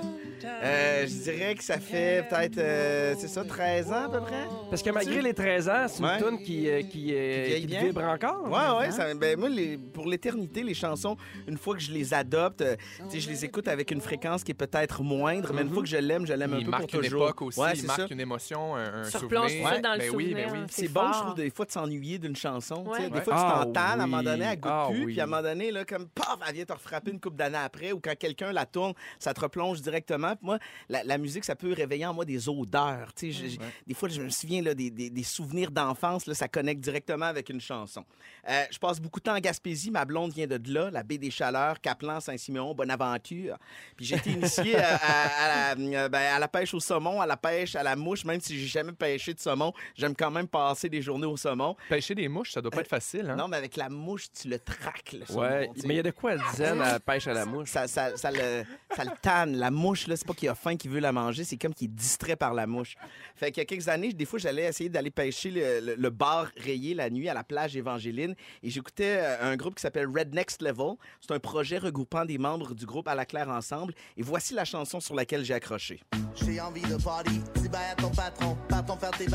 S4: Euh, je dirais que ça fait peut-être, euh, c'est ça, 13 ans à peu près?
S1: Parce que malgré les 13 ans, c'est une
S4: Ouais.
S1: toune qui, euh, qui, euh, vibre encore.
S4: Ouais, ouais.
S1: Hein?
S4: Ça, ben, moi, les- pour l'éternité, les chansons, une fois que je les adopte, euh, tu je les écoute avec une fréquence qui est peut-être moindre, mais une fois que je l'aime, je l'aime un
S3: Il
S4: peu
S3: marque
S4: pour
S3: une époque aussi,
S4: Ouais,
S3: il
S4: c'est
S3: marque
S4: ça.
S3: une émotion, un,
S2: replonge
S3: souvenir.
S2: ça dans le
S3: ben oui, ben oui.
S4: C'est bon, je trouve, des fois, de s'ennuyer d'une chanson. tu.
S2: Ouais.
S4: Des fois,
S1: Ah
S4: tu t'entends, à un moment donné, à goût de
S1: Ah
S4: cul,
S1: oui.
S4: puis à un moment donné, là, comme, paf, elle vient te refrapper une coupe d'années après, ou quand quelqu'un la tourne, ça te replonge directement. Puis moi, la, la musique, ça peut réveiller en moi des odeurs. Je- Des fois, je me souviens là, des, des- des souvenirs d'enfance, ça connecte directement avec une chanson. Euh, je passe beaucoup de temps en Gaspésie. Ma blonde vient de là, la baie des Chaleurs, Caplan, Saint-Siméon, Bonaventure. Puis j'ai été initié à, à- à la, euh, ben, à la pêche au saumon, à la pêche à la mouche, même si j'ai jamais pêché de saumon. J'aime quand même passer des journées au saumon.
S3: Pêcher des mouches, ça doit pas être facile. Hein?
S4: Non, mais avec la mouche, tu le traques, le saumon.
S1: Ouais, mais il y a de quoi zen à la pêche à la mouche.
S4: Ça, ça, ça le, ça le tanne. La mouche, là, c'est pas qu'il a faim, qu'il veut la manger, c'est comme qu'il est distrait par la mouche. Fait qu'il y a quelques années, des fois, j'allais essayer d'aller pêcher le, bar rayé la nuit à la plage Évangéline et j'écoutais euh, un groupe qui s'appelle Red Next Level. C'est un projet regroupant des membres du groupe À la Claire Ensemble et voici la chanson sur laquelle j'ai accroché.
S11: J'ai envie de party, à ton patron, faire tes.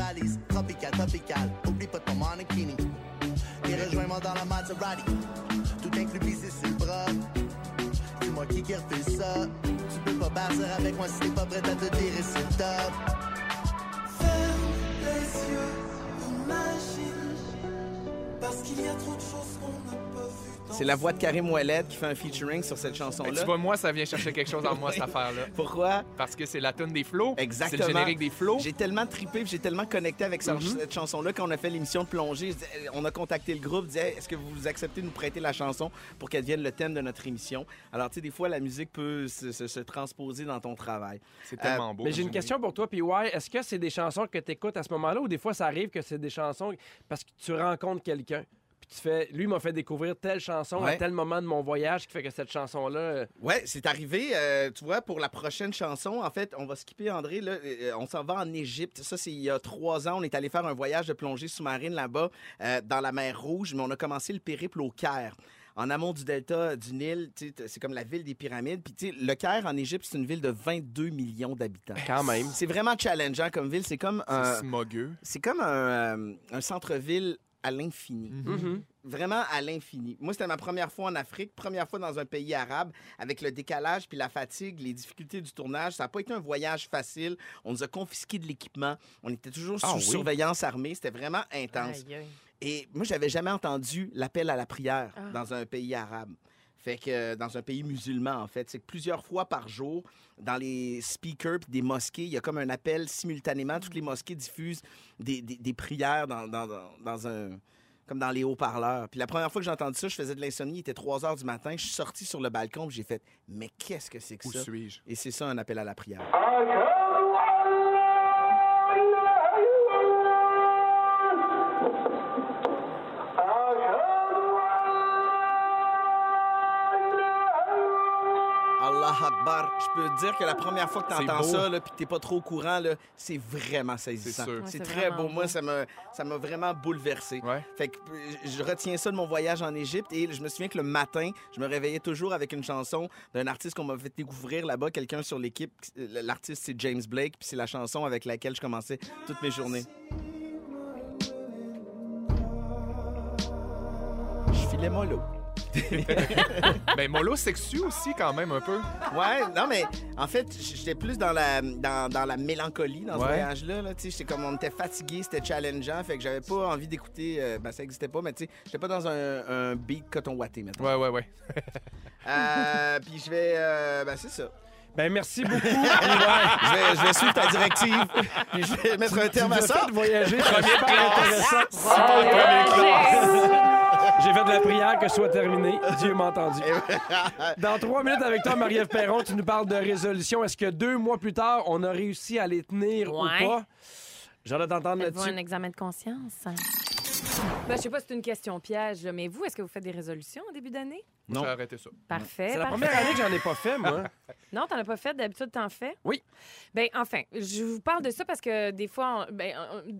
S11: Tropical, tropical, oublie pas ton. Et rejoins-moi dans la tout sur le bras. Moi qui qui refait ça. Tu peux pas partir avec moi si t'es pas prête à te tirer sur le top. Ferme les yeux, imagine, parce qu'il y a trop de choses qu'on vues. dans
S4: C'est la voix de Karim Ouellet qui fait un featuring sur cette chanson-là.
S3: tu vois, moi, ça vient chercher quelque chose en moi, cette <laughs> affaire-là.
S4: Pourquoi?
S3: Parce que c'est la tune des flots.
S4: Exactement.
S3: C'est le générique des flots.
S4: J'ai tellement trippé, puis j'ai tellement connecté avec cette,
S3: Mhm.
S4: cette chanson-là quand on a fait l'émission de plongée. On a contacté le groupe, disait est-ce que vous acceptez de nous prêter la chanson pour qu'elle devienne le thème de notre émission? Alors tu sais, des fois la musique peut se, se- se transposer dans ton travail.
S3: C'est tellement beau.
S1: Mais j'ai une question pour toi, puis ouais, est-ce que c'est des chansons que tu écoutes à ce moment-là ou des fois ça arrive que c'est des chansons parce que tu rencontres quelqu'un? Puis tu fais, lui m'a fait découvrir telle chanson à tel moment de mon voyage qui fait que cette chanson-là. euh,
S4: Ouais, c'est arrivé. euh, tu vois, pour la prochaine chanson, en fait, on va skipper André. Là, euh, on s'en va en Égypte. Ça, c'est il y a trois ans. On est allé faire un voyage de plongée sous-marine là-bas, euh, dans la mer Rouge, mais on a commencé le périple au Caire. En amont du delta du Nil, c'est comme la ville des pyramides. Puis, tu sais, le Caire, en Égypte, c'est une ville de 22 millions d'habitants.
S1: Quand même.
S4: C'est vraiment challengeant comme ville. C'est comme
S3: C'est
S4: un,
S3: smogueux.
S4: c'est comme un, euh, un centre-ville à l'infini.
S1: Mhm.
S4: Vraiment à l'infini. Moi, c'était ma première fois en Afrique, première fois dans un pays arabe, avec le décalage puis la fatigue, les difficultés du tournage. Ça n'a pas été un voyage facile. On nous a confisqué de l'équipement. On était toujours sous
S3: Ah oui?
S4: surveillance armée. C'était vraiment intense.
S2: Aïe, aïe.
S4: Et moi, j'avais jamais entendu l'appel à la prière
S2: Ah.
S4: dans un pays arabe. Fait que euh, dans un pays musulman, en fait, c'est que plusieurs fois par jour, dans les speakers des mosquées, il y a comme un appel simultanément. Toutes les mosquées diffusent des, des- des prières dans, dans- un comme dans les haut-parleurs. Puis la première fois que j'ai entendu ça, je faisais de l'insomnie, il était 3 heures du matin, je suis sorti sur le balcon, j'ai fait mais qu'est-ce que c'est que
S3: Où
S4: ça
S3: suis-je?
S4: Et c'est ça un appel à la prière. Allah Akbar. Je peux te dire que la première fois que tu entends ça, là, puis que t'es pas trop au courant, là, c'est vraiment saisissant.
S2: Ouais,
S4: C'est très beau. Moi, ça m'a ça m'a vraiment bouleversé.
S3: Ouais.
S4: Fait que euh, je retiens ça de mon voyage en Égypte et je me souviens que le matin, je me réveillais toujours avec une chanson d'un artiste qu'on m'a fait découvrir là-bas, quelqu'un sur l'équipe. L'artiste, c'est James Blake, puis c'est la chanson avec laquelle je commençais toutes mes journées. Je filais mollo. <laughs>
S3: Ben, mollo sexu aussi, quand même, un peu.
S4: Ouais, non, mais en fait, j'étais plus dans la, dans, dans la mélancolie dans ce
S3: Ouais.
S4: voyage-là. Là, Tu sais, j'étais comme on était fatigué, c'était challengeant, fait que j'avais pas envie d'écouter. euh, ben, ça existait pas, mais tu sais, j'étais pas dans un, un beat coton watté, maintenant.
S3: Ouais, ouais, ouais.
S4: Euh, <laughs> puis je vais. euh, ben, c'est ça.
S1: Ben, merci beaucoup. <laughs>
S4: Je vais, je vais suivre ta directive, puis je vais mettre un terme à ça.
S1: voyager, super intéressant. J'ai fait de la prière que ce soit terminé. Dieu m'a entendu. <laughs> Dans trois minutes avec toi, Marie-Ève Perron, tu nous parles de résolution. Est-ce que deux mois plus tard, on a réussi à les tenir
S2: Ouais.
S1: ou pas? J'ai hâte de t'entendre
S2: Faites-vous un
S1: là-dessus.
S2: examen de conscience? Ben, je sais pas si c'est une question piège, mais vous, est-ce que vous faites des résolutions en début d'année?
S3: J'ai arrêté ça.
S2: Parfait.
S1: C'est la
S2: parfait.
S1: première année que j'en ai pas fait, moi. <laughs>
S2: Non, t'en as pas fait. D'habitude, t'en fais?
S1: Oui.
S2: Ben enfin, je vous parle de ça parce que des fois, on- ben,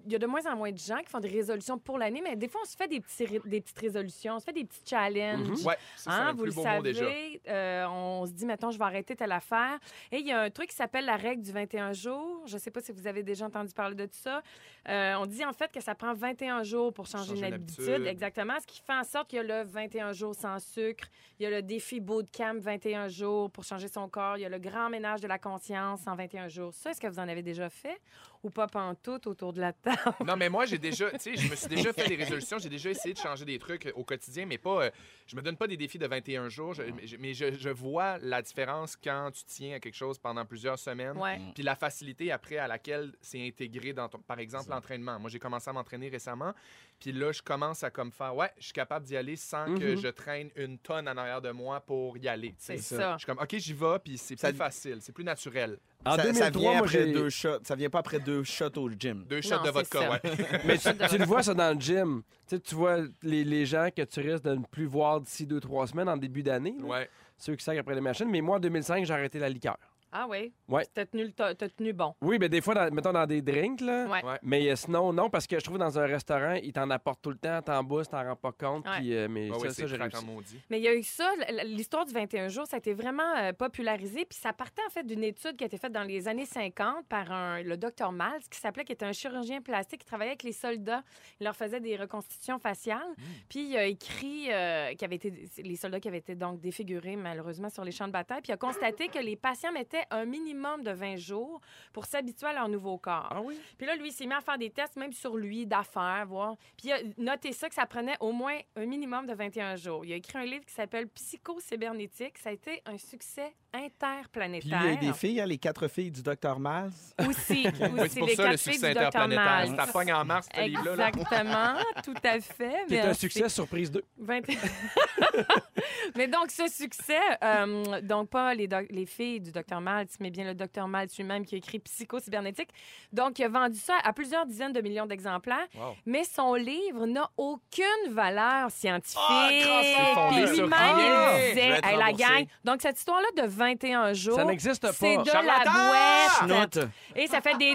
S2: il y a de moins en moins de gens qui font des résolutions pour l'année, mais des fois, on se fait des, petits, des petites résolutions, on se fait des petits challenges.
S3: Ouais, ça,
S2: Hein, vous le savez,
S3: mot déjà.
S2: euh, on se dit, mettons, je vais arrêter telle affaire. Et il y a un truc qui s'appelle la règle du 21 jours. Je ne sais pas si vous avez déjà entendu parler de ça. Euh, on dit en fait que ça prend 21 jours pour changer,
S3: Changer
S2: une
S3: une
S2: habitude.
S3: habitude.
S2: Exactement. Ce qui fait en sorte qu'il y a le 21 jours sans sucre. Il y a le défi bootcamp 21 jours pour changer son corps. Il y a le grand ménage de la conscience en 21 jours. Ça, est-ce que vous en avez déjà fait ou pas pantoute autour de la table?
S3: Non, mais moi, j'ai déjà, <laughs> tu sais, je me suis déjà fait des résolutions. J'ai déjà essayé de changer des trucs au quotidien, mais pas. euh, je me donne pas des défis de 21 jours, je- mais je- mais je, je vois la différence quand tu tiens à quelque chose pendant plusieurs semaines.
S2: Ouais.
S3: Puis la facilité après à laquelle c'est intégré dans ton, par exemple, l'entraînement. Moi, j'ai commencé à m'entraîner récemment, puis là, je commence à comme faire, ouais, je suis capable d'y aller sans que
S1: Mhm.
S3: je traîne une tonne en arrière de moi pour y aller.
S2: C'est ça.
S3: Je suis comme, ok, j'y vais, puis c'est
S4: Ça-
S3: plus facile, c'est plus naturel.
S1: En
S4: ça, ça
S1: 2003,
S4: vient
S1: moi,
S4: après deux shots. Ça vient pas après deux shots au gym.
S3: Deux shots
S2: Non,
S3: de vodka,
S2: ça.
S3: ouais. <laughs>
S1: Mais tu, tu le vois ça dans le gym. Tu, sais, tu vois les, les gens que tu risques de ne plus voir d'ici deux, trois semaines en début d'année.
S3: ouais.
S1: Ceux qui savent après les machines. Mais moi, en 2005, j'ai arrêté la liqueur.
S2: Ah oui?
S1: Ouais.
S2: T'as tenu, le- t'as t'as tenu bon.
S1: Oui, mais des fois, dans- mettons dans des drinks, là.
S2: Ouais.
S3: Ouais.
S1: Mais euh, sinon, non, parce que je trouve dans un restaurant, ils t'en apportent tout le temps, t'en bousses, t'en rends pas compte.
S2: Ouais.
S1: Puis, euh, mais
S3: Ah
S1: ça,
S3: ouais,
S1: ça,
S3: c'est
S1: j'ai
S3: craquant
S1: réussi.
S3: maudit.
S2: Mais il y a eu ça, l- l- l'histoire du 21 jours, ça a été vraiment euh, popularisé. Puis ça partait en fait d'une étude qui a été faite dans les années 50 par un, le docteur Miles, qui s'appelait, qui était un chirurgien plastique qui travaillait avec les soldats. Il leur faisait des reconstitutions faciales. Puis il a écrit euh, avait été, les soldats qui avaient été donc défigurés malheureusement sur les champs de bataille. Puis il a constaté que les patients mettaient un minimum de 20 jours pour s'habituer à leur nouveau corps.
S1: Ah oui?
S2: Puis là, lui, il s'est mis à faire des tests, même sur lui, d'affaires, voir. Puis il a noté ça, que ça prenait au moins un minimum de 21 jours. Il a écrit un livre qui s'appelle Psycho-cybernétique. Ça a été un succès
S4: Puis
S2: interplanétaire.
S4: lui, il y a des filles, hein, les quatre filles du Dr. Mars.
S2: Aussi, <laughs>
S3: Oui,
S2: aussi
S3: c'est pour
S2: les
S3: ça le
S2: quatre
S3: succès
S2: du Dr.
S3: interplanétaire. Ça pogne en mars, ce livre-là. là.
S2: Exactement, <laughs> tout à fait.
S1: Qui est un succès surprise 2.
S2: 20 <laughs> mais donc, ce succès, euh, donc pas les, doc- les filles du Dr. Maltz, mais bien le Dr. Maltz lui-même qui a écrit Psycho-cybernétique. Donc, il a vendu ça à plusieurs dizaines de millions d'exemplaires,
S3: Wow.
S2: mais son livre n'a aucune valeur scientifique.
S3: Ah, c'est fondé
S2: Puis lui-même, il disait, Hey, la gang. Donc, cette histoire-là de 21 jours,
S1: Ça n'existe pas.
S2: c'est de
S3: Charlatan!
S2: la bouette.
S4: Note.
S2: Et ça fait des.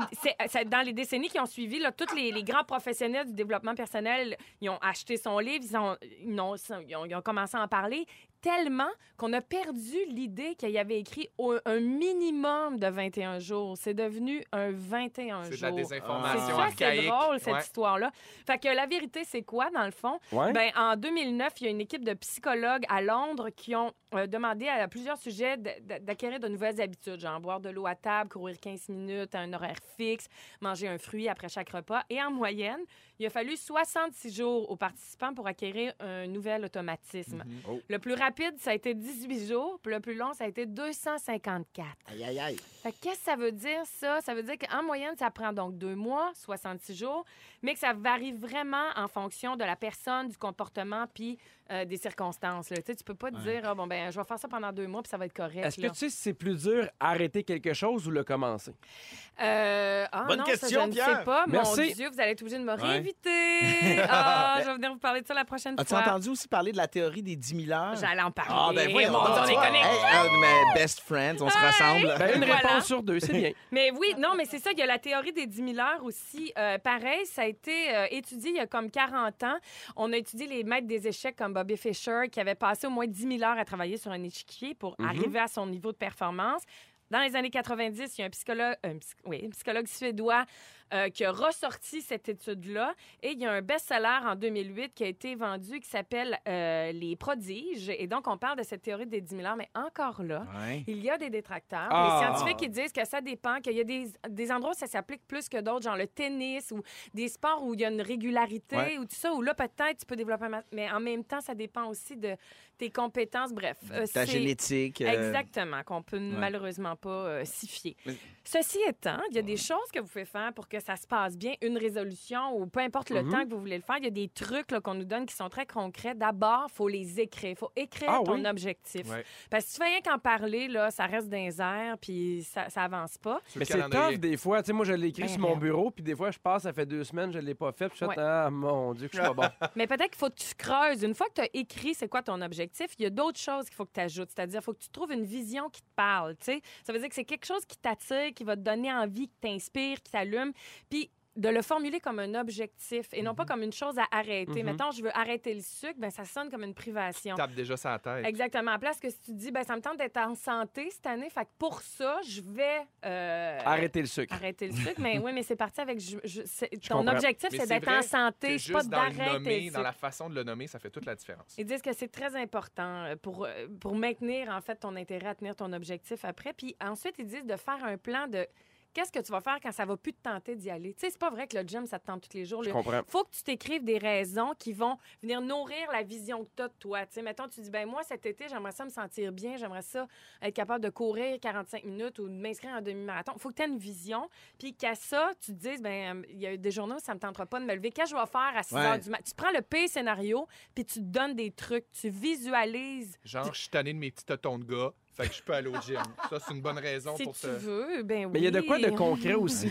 S2: dans les décennies qui ont suivi, là, tous les, les grands professionnels du développement personnel, ils ont acheté son livre, ils ont, ils ont, ils ont- ils ont commencé à en parler tellement qu'on a perdu l'idée qu'il y avait écrit au- un minimum de 21 jours. C'est devenu un 21
S3: C'est de
S2: jours.
S3: la
S2: C'est
S3: désinformation
S2: ça, c'est drôle, cette
S3: Ouais.
S2: histoire-là. Fait que la vérité, c'est quoi, dans le fond?
S1: Ouais.
S2: Ben, en 2009, il y a une équipe de psychologues à Londres qui ont euh, demandé à plusieurs sujets d'acquérir de nouvelles habitudes, genre boire de l'eau à table, courir 15 minutes à un horaire fixe, manger un fruit après chaque repas. Et en moyenne, il a fallu 66 jours aux participants pour acquérir un nouvel automatisme.
S3: Mhm.
S1: Oh.
S2: Le plus rapide rapide, ça a été 18 jours, puis le plus long, ça a été 254.
S4: Aïe, aïe, aïe.
S2: Fait qu'est-ce que ça veut dire, ça? Ça veut dire qu'en moyenne, ça prend donc deux mois, 66 jours, mais que ça varie vraiment en fonction de la personne, du comportement, puis euh, des circonstances. Là. Tu sais, tu peux pas te dire, Ah, bon, ben, je vais faire ça pendant deux mois, puis ça va être correct.
S1: Est-ce que tu sais si c'est plus dur arrêter quelque chose ou le commencer?
S2: Euh, ah,
S4: Bonne
S2: non,
S4: question,
S2: ça, je ne
S4: Pierre.
S2: sais pas.
S1: Merci.
S2: Mon Dieu, vous allez être obligé de me réinviter. <laughs> ah, je vais venir vous parler de ça la prochaine
S4: As-tu
S2: fois.
S4: entendu aussi parler de la théorie des 10 000 heures?
S2: J'allais en parler.
S4: Ah, ben
S2: Dieu, on
S4: tu
S2: est connectés.
S4: Hey, un de mes best friends, on se
S2: Hey!
S4: rassemble.
S1: Ben, une
S2: Voilà.
S1: réponse sur deux, c'est bien. <laughs>
S2: Mais oui, non, mais c'est ça. Il y a la théorie des 10 000 heures aussi. Euh, pareil, ça a été euh, étudié il y a comme 40 ans. On a étudié les maîtres des échecs comme Bobby Fischer, qui avait passé au moins 10 000 heures à travailler sur un échiquier pour
S1: Mhm.
S2: arriver à son niveau de performance. Dans les années 90, il y a un psychologue, un oui, un psychologue suédois euh, qui a ressorti cette étude-là. Et il y a un best-seller en 2008 qui a été vendu qui s'appelle euh, Les prodiges. Et donc, on parle de cette théorie des 10 000 heures, mais encore là,
S4: Ouais.
S2: il y a des détracteurs.
S1: Ah.
S2: Les scientifiques qui disent que ça dépend, qu'il y a des, des endroits où ça s'applique plus que d'autres, genre le tennis ou des sports où il y a une régularité
S4: Ouais.
S2: ou tout ça, où là, peut-être tu peux développer un... ma- Mais en même temps, ça dépend aussi de tes compétences. Bref. euh,
S4: Ta
S2: c'est-
S4: génétique. euh,
S2: Exactement, qu'on peut malheureusement pas euh, s'y fier. Ceci étant, il y a des choses que vous pouvez faire pour que ça se passe bien, une résolution ou peu importe le
S1: Mhm.
S2: temps que vous voulez le faire. Il y a des trucs qu'on nous donne qui sont très concrets. D'abord, il faut les écrire. Il faut écrire
S1: Ah
S2: ton
S1: oui?
S2: objectif.
S3: Ouais.
S2: Parce que si tu fais rien qu'en parler, là, ça reste dans les airs, puis ça, ça avance pas.
S3: Sur
S1: Mais c'est tough des fois. Tu sais, moi, je l'ai écrit
S2: Ben,
S1: sur mon bureau, puis des fois, je passe, ça fait deux semaines, je ne l'ai pas fait, puis je
S2: Ouais.
S1: fais, ah mon Dieu, que je suis pas <laughs> bon.
S2: Mais peut-être qu'il faut que tu creuses. Une fois que tu as écrit c'est quoi ton objectif, il y a d'autres choses qu'il faut que tu ajoutes. C'est-à-dire, il faut que tu trouves une vision qui te parle. tu sais. Ça veut dire que c'est quelque chose qui t'attire, qui va te donner envie, qui t'inspire, qui t'allume. Puis de le formuler comme un objectif et non pas comme une chose à arrêter.
S1: Mhm.
S2: Mettons, je veux arrêter le sucre, ben ça sonne comme une privation.
S3: Tape déjà sa tête.
S2: Exactement. À place que si tu te dis, ben ça me tente d'être en santé cette année, fait que pour ça, je vais euh,
S1: Arrêtez le sucre.
S2: arrêter le sucre. mais <laughs> oui, mais c'est parti avec. je- ton
S1: comprends.
S2: objectif, c'est d'être en santé, pas
S3: dans
S2: d'arrêter
S3: dans
S2: sucre.
S3: la façon de le nommer, ça fait toute la différence.
S2: Ils disent que c'est très important euh, pour, euh, pour maintenir, en fait, ton intérêt à tenir ton objectif après. Puis ensuite, ils disent de faire un plan de qu'est-ce que tu vas faire quand ça va plus te tenter d'y aller? Tu sais, c'est pas vrai que le gym, ça te tente tous les jours.
S1: Comprends.
S2: faut que tu t'écrives des raisons qui vont venir nourrir la vision que tu as de toi. Tu sais, mettons, tu dis, ben moi, cet été, j'aimerais ça me sentir bien, j'aimerais ça être capable de courir 45 minutes ou de m'inscrire en demi-marathon. faut que tu aies une vision, puis qu'à ça, tu te dises, ben il y a des journées où ça me tentera pas de me lever. Qu'est-ce que je vais faire à 6
S4: Ouais.
S2: heures du matin? Tu prends le pire scénario, puis tu te donnes des trucs, tu visualises.
S3: Genre, je suis tanné de mes petits totons de gars, fait que je peux aller au gym. Ça, c'est une bonne raison
S2: Si
S3: pour
S2: tu
S3: se...
S2: veux, ben oui.
S1: Mais il y a de quoi de concret aussi.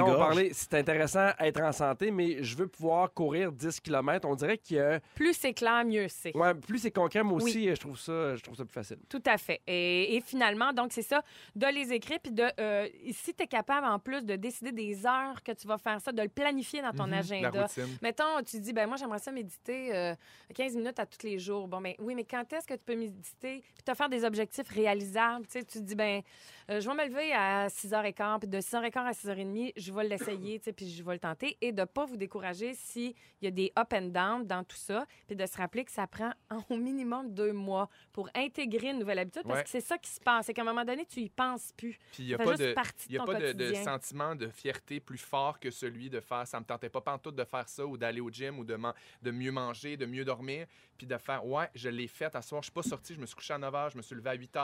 S1: On parlait, c'est intéressant être en santé, mais je veux pouvoir courir 10 km. On dirait qu'il y a.
S2: Plus c'est clair, mieux c'est.
S1: Ouais, plus c'est concret, moi aussi, je trouve ça, je trouve ça plus facile.
S2: Tout à fait. Et, et finalement, donc, c'est ça, de les écrire, puis de, euh, si tu es capable, en plus, de décider des heures que tu vas faire ça, de le planifier dans ton
S3: Mhm, La
S2: agenda.
S3: routine.
S2: Mettons, tu dis, ben moi, j'aimerais ça méditer euh, 15 minutes à tous les jours. Bon, ben oui, mais quand est-ce que tu peux méditer? Puis te faire des objectifs réalisables. Tu sais, tu te dis, ben euh, je vais me lever à 6h15, puis de 6h15 à 6h30, je vais l'essayer, tu sais, puis je vais le tenter. Et de pas vous décourager s'il y a des up and down dans tout ça, puis de se rappeler que ça prend <laughs> au minimum deux mois pour intégrer une nouvelle habitude, parce
S3: Ouais.
S2: que c'est ça qui se passe. C'est qu'à un moment donné, tu y penses plus.
S3: Puis il n'y a pas, de, y a pas de, sentiment de fierté plus fort que celui de faire ça me tentait pas pantoute de faire ça ou d'aller au gym ou de, man- de mieux manger, de mieux dormir, puis de faire ouais, je l'ai fait à soir, je suis pas sorti, je me suis couché à 9 h, je me suis levé à 8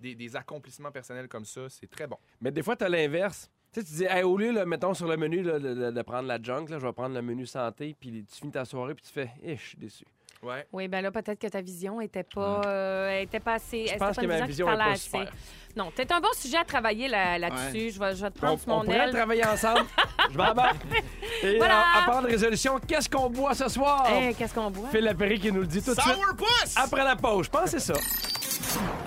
S3: des, des accomplissements personnels comme ça, c'est très bon.
S1: Mais des fois, tu as l'inverse. Tu sais, tu dis, Hey, au lieu, là, mettons, sur le menu là, de, de- de prendre la junk, là, je vais prendre le menu santé, puis tu finis ta soirée, puis tu fais, eh, je suis déçu.
S3: Ouais.
S2: Oui, ben là, peut-être que ta vision était pas, euh, était pas assez.
S1: Je pense
S2: pas
S1: que ma vision n'est pas
S2: assez.
S1: super.
S2: Non, c'est un bon sujet à travailler là- là-dessus. Je, vais, je vais te
S1: On,
S2: prendre
S1: on
S2: mon
S1: pourrait
S2: aile.
S1: travailler ensemble. <laughs> je m'embarque. Et
S2: Voilà.
S1: à, à part de résolution, qu'est-ce qu'on boit ce soir?
S2: Hey, Qu'est-ce qu'on boit?
S1: Phil Lapéry qui nous le dit tout de suite.
S4: Sourpuss!
S1: Après la pause, je pense que c'est ça.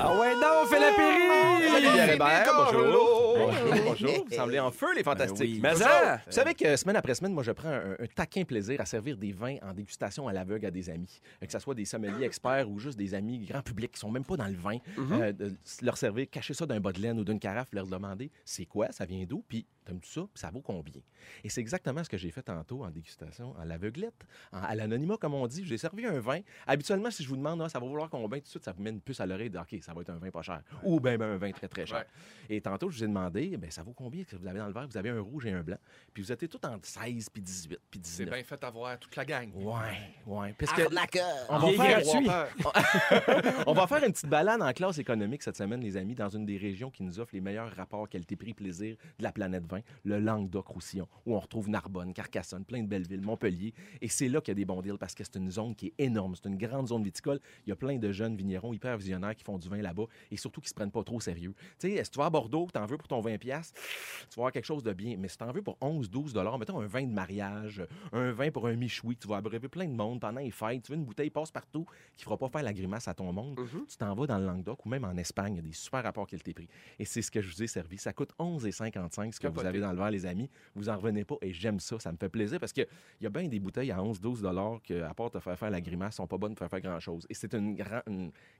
S1: Ah ouais, non, Phil Lapéry!
S12: Salut Pierre Hébert, bonjour.
S2: Bonjour.
S12: Bonjour, vous semblez en feu les fantastiques.
S1: Mais ça!
S12: Vous savez que semaine après semaine, moi, je prends un, un taquin plaisir à servir des vins en dégustation à l'aveugle à des amis. Euh, Que ce soit des sommeliers experts ou juste des amis grand public qui sont même pas dans le vin.
S1: Mhm.
S12: Euh, de leur servir, cacher ça d'un bas de laine ou d'une carafe, leur demander c'est quoi, ça vient d'où, puis T'aimes-tu ça? Puis ça vaut combien? Et c'est exactement ce que j'ai fait tantôt en dégustation, en l'aveuglette, en- à l'anonymat, comme on dit. J'ai servi un vin. Habituellement, si je vous demande, Ah, ça va vouloir combien, tout de suite, ça vous met une puce à l'oreille de OK, ça va être un vin pas cher. Ou bien un vin très, très cher. Et tantôt, je vous ai demandé, ben, ça vaut combien que vous avez dans le verre? Vous avez un rouge et un blanc. Puis vous étiez tout entre 16 puis 18 puis
S3: C'est
S12: 19.
S3: bien fait avoir toute la gang.
S12: Ouais, ouais. Parce que on va, faire, <laughs> on va faire une petite balade en classe économique cette semaine, les amis, dans une des régions qui nous offre les meilleurs rapports qualité-prix-plaisir de la planète 20, le Languedoc-Roussillon, où on retrouve Narbonne, Carcassonne, plein de belles villes, Montpellier. Et c'est là qu'il y a des bons deals parce que c'est une zone qui est énorme. C'est une grande zone viticole. Il y a plein de jeunes vignerons hyper visionnaires qui font du vin là-bas et surtout qui se prennent pas trop au sérieux. Tu sais, si tu vas à Bordeaux, tu en veux pour ton 20$, piastres, tu vas avoir quelque chose de bien. Mais si tu en veux pour 11, 12 mettons un vin de mariage, un vin pour un michoui, tu vas abreuver plein de monde pendant les fêtes, tu veux une bouteille passe-partout qui fera pas faire la grimace à ton monde, tu t'en vas dans le Languedoc ou même en Espagne, il y a des super rapports qualité-prix. Et c'est ce que je vous ai servi. Ça coûte 11,55 ce que vous. Avez dans le verre, les amis. Vous en revenez pas et j'aime ça. Ça me fait plaisir parce qu'il y a bien des bouteilles à 11, 12 que, à part te faire faire la grimace, sont pas bonnes pour faire faire grand-chose. Et c'est une,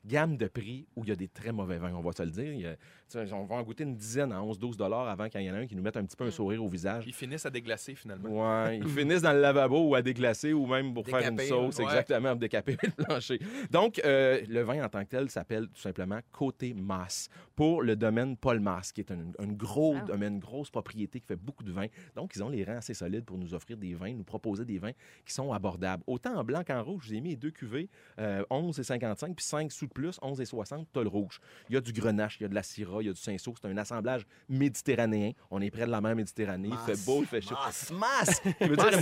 S12: gamme de prix où il y a des très mauvais vins, on va se le dire. A- on va en goûter une dizaine à 11, 12 avant qu'il y en ait un qui nous mette un petit peu un sourire au visage.
S3: Ils finissent à déglacer finalement.
S12: Ouais, ils <laughs> finissent dans le lavabo ou à déglacer ou même pour faire une sauce,
S3: ouais.
S12: exactement, pour décaper le plancher. Donc, euh, le vin en tant que tel s'appelle tout simplement Côté Masse pour le domaine Paul Masse, qui est un, un gros
S2: Ah.
S12: domaine, une grosse propriété qui fait beaucoup de vins. Donc, ils ont les rangs assez solides pour nous offrir des vins, nous proposer des vins qui sont abordables. Autant en blanc qu'en rouge, je vous ai mis les deux cuvées, euh, 11 et 55, puis 5 sous de plus, 11 et 60, t'as le rouge. Il y a du grenache, il y a de la syrah, il y a du cinsault. C'est un assemblage méditerranéen. On est près de la mer Méditerranée. Il fait beau, il fait chaud.
S4: Masse, masse. <laughs>
S12: Qui veut dire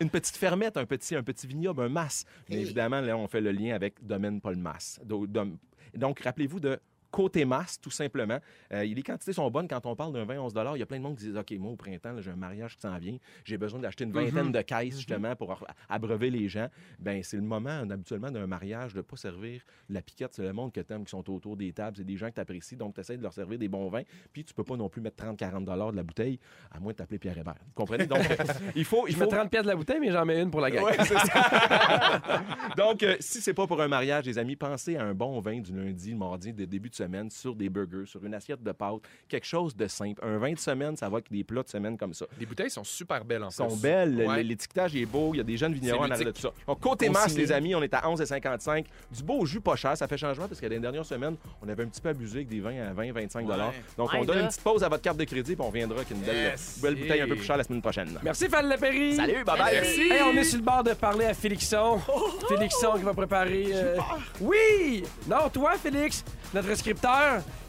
S12: une, petite fermette, un petit, un petit vignoble, un mas. Mais
S4: Hey.
S12: évidemment, là, on fait le lien avec Domaine Paul Mas. Donc, rappelez-vous de côté masse, tout simplement. Euh, les quantités sont bonnes quand on parle d'un vin 11 Il y a plein de monde qui disent OK, moi, au printemps, j'ai un mariage qui s'en vient. J'ai besoin d'acheter une vingtaine de caisses, justement, pour abreuver les gens. Ben c'est le moment, habituellement, d'un mariage de ne pas servir la piquette. C'est le monde que tu aimes qui sont autour des tables. C'est des gens que tu apprécies. Donc, tu essaies de leur servir des bons vins. Puis, tu peux pas non plus mettre 30-40 de la bouteille, à moins de t'appeler Pierre Hébert. Vous comprenez? Donc, <laughs> il faut. Il
S1: Je
S12: faut...
S1: mets 30 pièces de la bouteille, mais j'en mets une pour la gang.
S12: Ouais, ça. <laughs> Donc, euh, si c'est pas pour un mariage, les amis, pensez à un bon vin du lundi, le mardi, de début de semaine, sur des burgers, sur une assiette de pâtes, quelque chose de simple. Un vin de semaine, ça va avec des plats de semaine comme ça.
S3: Les bouteilles sont super belles en
S12: Ils sont
S3: plus.
S12: belles,
S3: Ouais.
S12: l'étiquetage est beau, il y a des jeunes vignerons en arrière de tout ça. Donc, côté masse, les amis, on est à 11,55. Du beau jus pas cher, ça fait changement parce que les dernières semaines, on avait un petit peu abusé avec des vins à 20, 25 dollars. Donc, on donne une petite pause à votre carte de crédit puis on viendra avec une belle,
S3: Yes.
S12: belle bouteille un peu plus chère la semaine prochaine.
S1: Merci, Fan Lapéry.
S12: Salut, bye bye.
S3: Merci.
S1: Hey, on est sur le bord de parler à Félixon. Félixon qui va préparer. euh, Oui! Non, toi, Félix, notre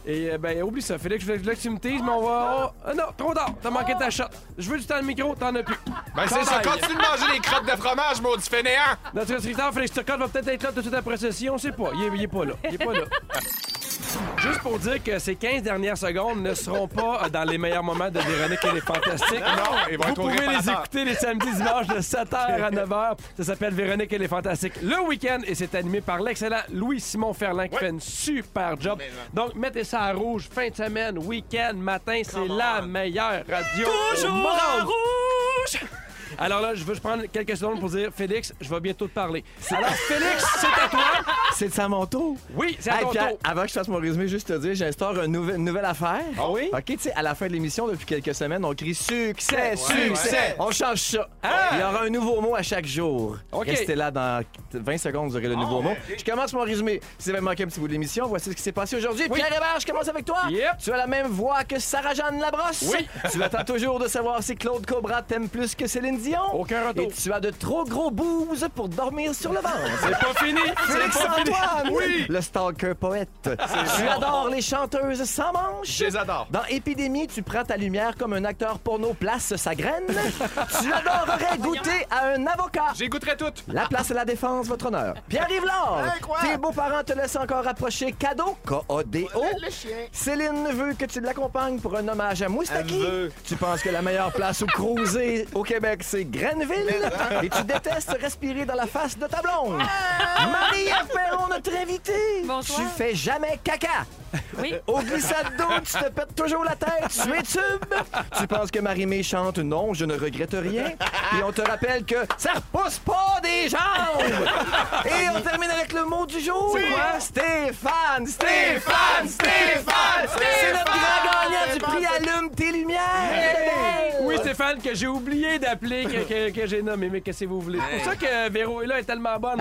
S1: Et euh, ben, oublie ça, Félix, je voulais que tu me teases, mais on va. oh, non, trop tard, t'as manqué ta shot. Je veux du temps de micro, t'en as plus.
S3: Ben c'est ça, continue de manger les crottes de fromage, maudit fainéant!
S1: Notre scripteur, Félix Turcotte, va peut-être être là tout de suite après ceci, on sait pas. Il est, il est pas là. Il est pas là. <laughs> Juste pour dire que ces 15 dernières secondes ne seront pas euh, dans les meilleurs moments de Véronique et les Fantastiques.
S3: Non, ils vont
S1: Vous pouvez les écouter les samedis, dimanches de 7h à 9h. Ça s'appelle Véronique et les Fantastiques le week-end et c'est animé par l'excellent Louis-Simon Ferland qui fait une super job. Donc, mettez ça à rouge, fin de semaine, week-end, matin, c'est la meilleure radio au monde. Alors là, je veux prendre quelques secondes pour dire, Félix, je vais bientôt te parler. Alors, Félix, c'est à toi.
S13: C'est à mon tour.
S1: Oui, c'est à
S13: Hey,
S1: ton
S13: Pierre,
S1: tour.
S13: avant que je fasse mon résumé, juste te dire, j'instaure une nouvelle, une nouvelle affaire.
S1: Ah oui?
S13: OK, tu sais, à la fin de l'émission, depuis quelques semaines, on crie succès,
S1: Ouais,
S13: succès.
S1: ouais.
S13: On change ça.
S1: Ah!
S13: Il y aura un nouveau mot à chaque jour.
S1: OK.
S13: Restez là dans 20 secondes, vous aurez le nouveau mot. Je commence mon résumé. Si vous avez manqué un petit bout de l'émission, voici ce qui s'est passé aujourd'hui.
S1: Oui.
S13: Pierre Hébert, je commence avec toi.
S1: Yep.
S13: Tu as la même voix que Sarah-Jeanne Labrosse.
S1: Oui.
S13: Tu attends toujours de savoir si Claude Cobra t'aime plus que Céline Dion.
S1: Aucun retour.
S13: Et tu as de trop gros boobs pour dormir sur le ventre.
S1: C'est pas fini.
S13: Félix
S1: pas fini.
S13: Antoine,
S1: Oui.
S13: le stalker poète. Tu adores les chanteuses sans manches.
S3: Je les adore.
S13: Dans Épidémie, tu prends ta lumière comme un acteur porno place sa graine. <laughs> tu adorerais goûter à un avocat.
S3: J'y goûterai toutes.
S13: La place à la défense, votre honneur. Pierre-Yves tes beaux-parents te laissent encore approcher cadeau,
S4: le chien.
S13: Céline veut que tu l'accompagnes pour un hommage à Moustaki.
S4: Elle veut.
S13: Tu penses que la meilleure place où cruiser au Québec, c'est Grenville. Et tu détestes respirer dans la face de ta blonde. Marie-Ève Perron, notre invitée.
S2: Bonsoir.
S13: Tu fais jamais caca.
S2: Oui.
S13: Au glissade d'eau, tu te pètes toujours la tête, tu es tube. Tu penses que Marie-Mé chante Non, je ne regrette rien. Et on te rappelle que ça repousse pas des jambes. Et on termine avec le mot du jour.
S1: C'est quoi?
S13: Stéphane, Stéphane, Stéphane. C'est notre grand gagnant du prix Allume tes lumières.
S1: Oui, Stéphane, que j'ai oublié d'appeler, que, que, j'ai nommé, mais qu'est-ce que vous voulez? C'est pour ça que Véro est là est tellement bonne.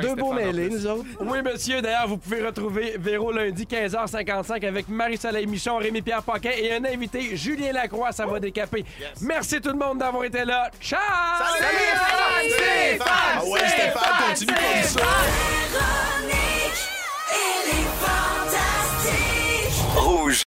S13: Deux, beaux mêlés, nous autres.
S1: Oui, monsieur. D'ailleurs, vous pouvez retrouver Véro lundi 15h55 avec Marie-Soleil Michon, Rémi-Pierre Paquet et un invité, Julien Lacroix. Ça va décaper. Merci tout le monde d'avoir été là. Ciao!
S3: Salut, Ah ouais, Stéphane, continue comme ça! Véronique, elle! Rouge!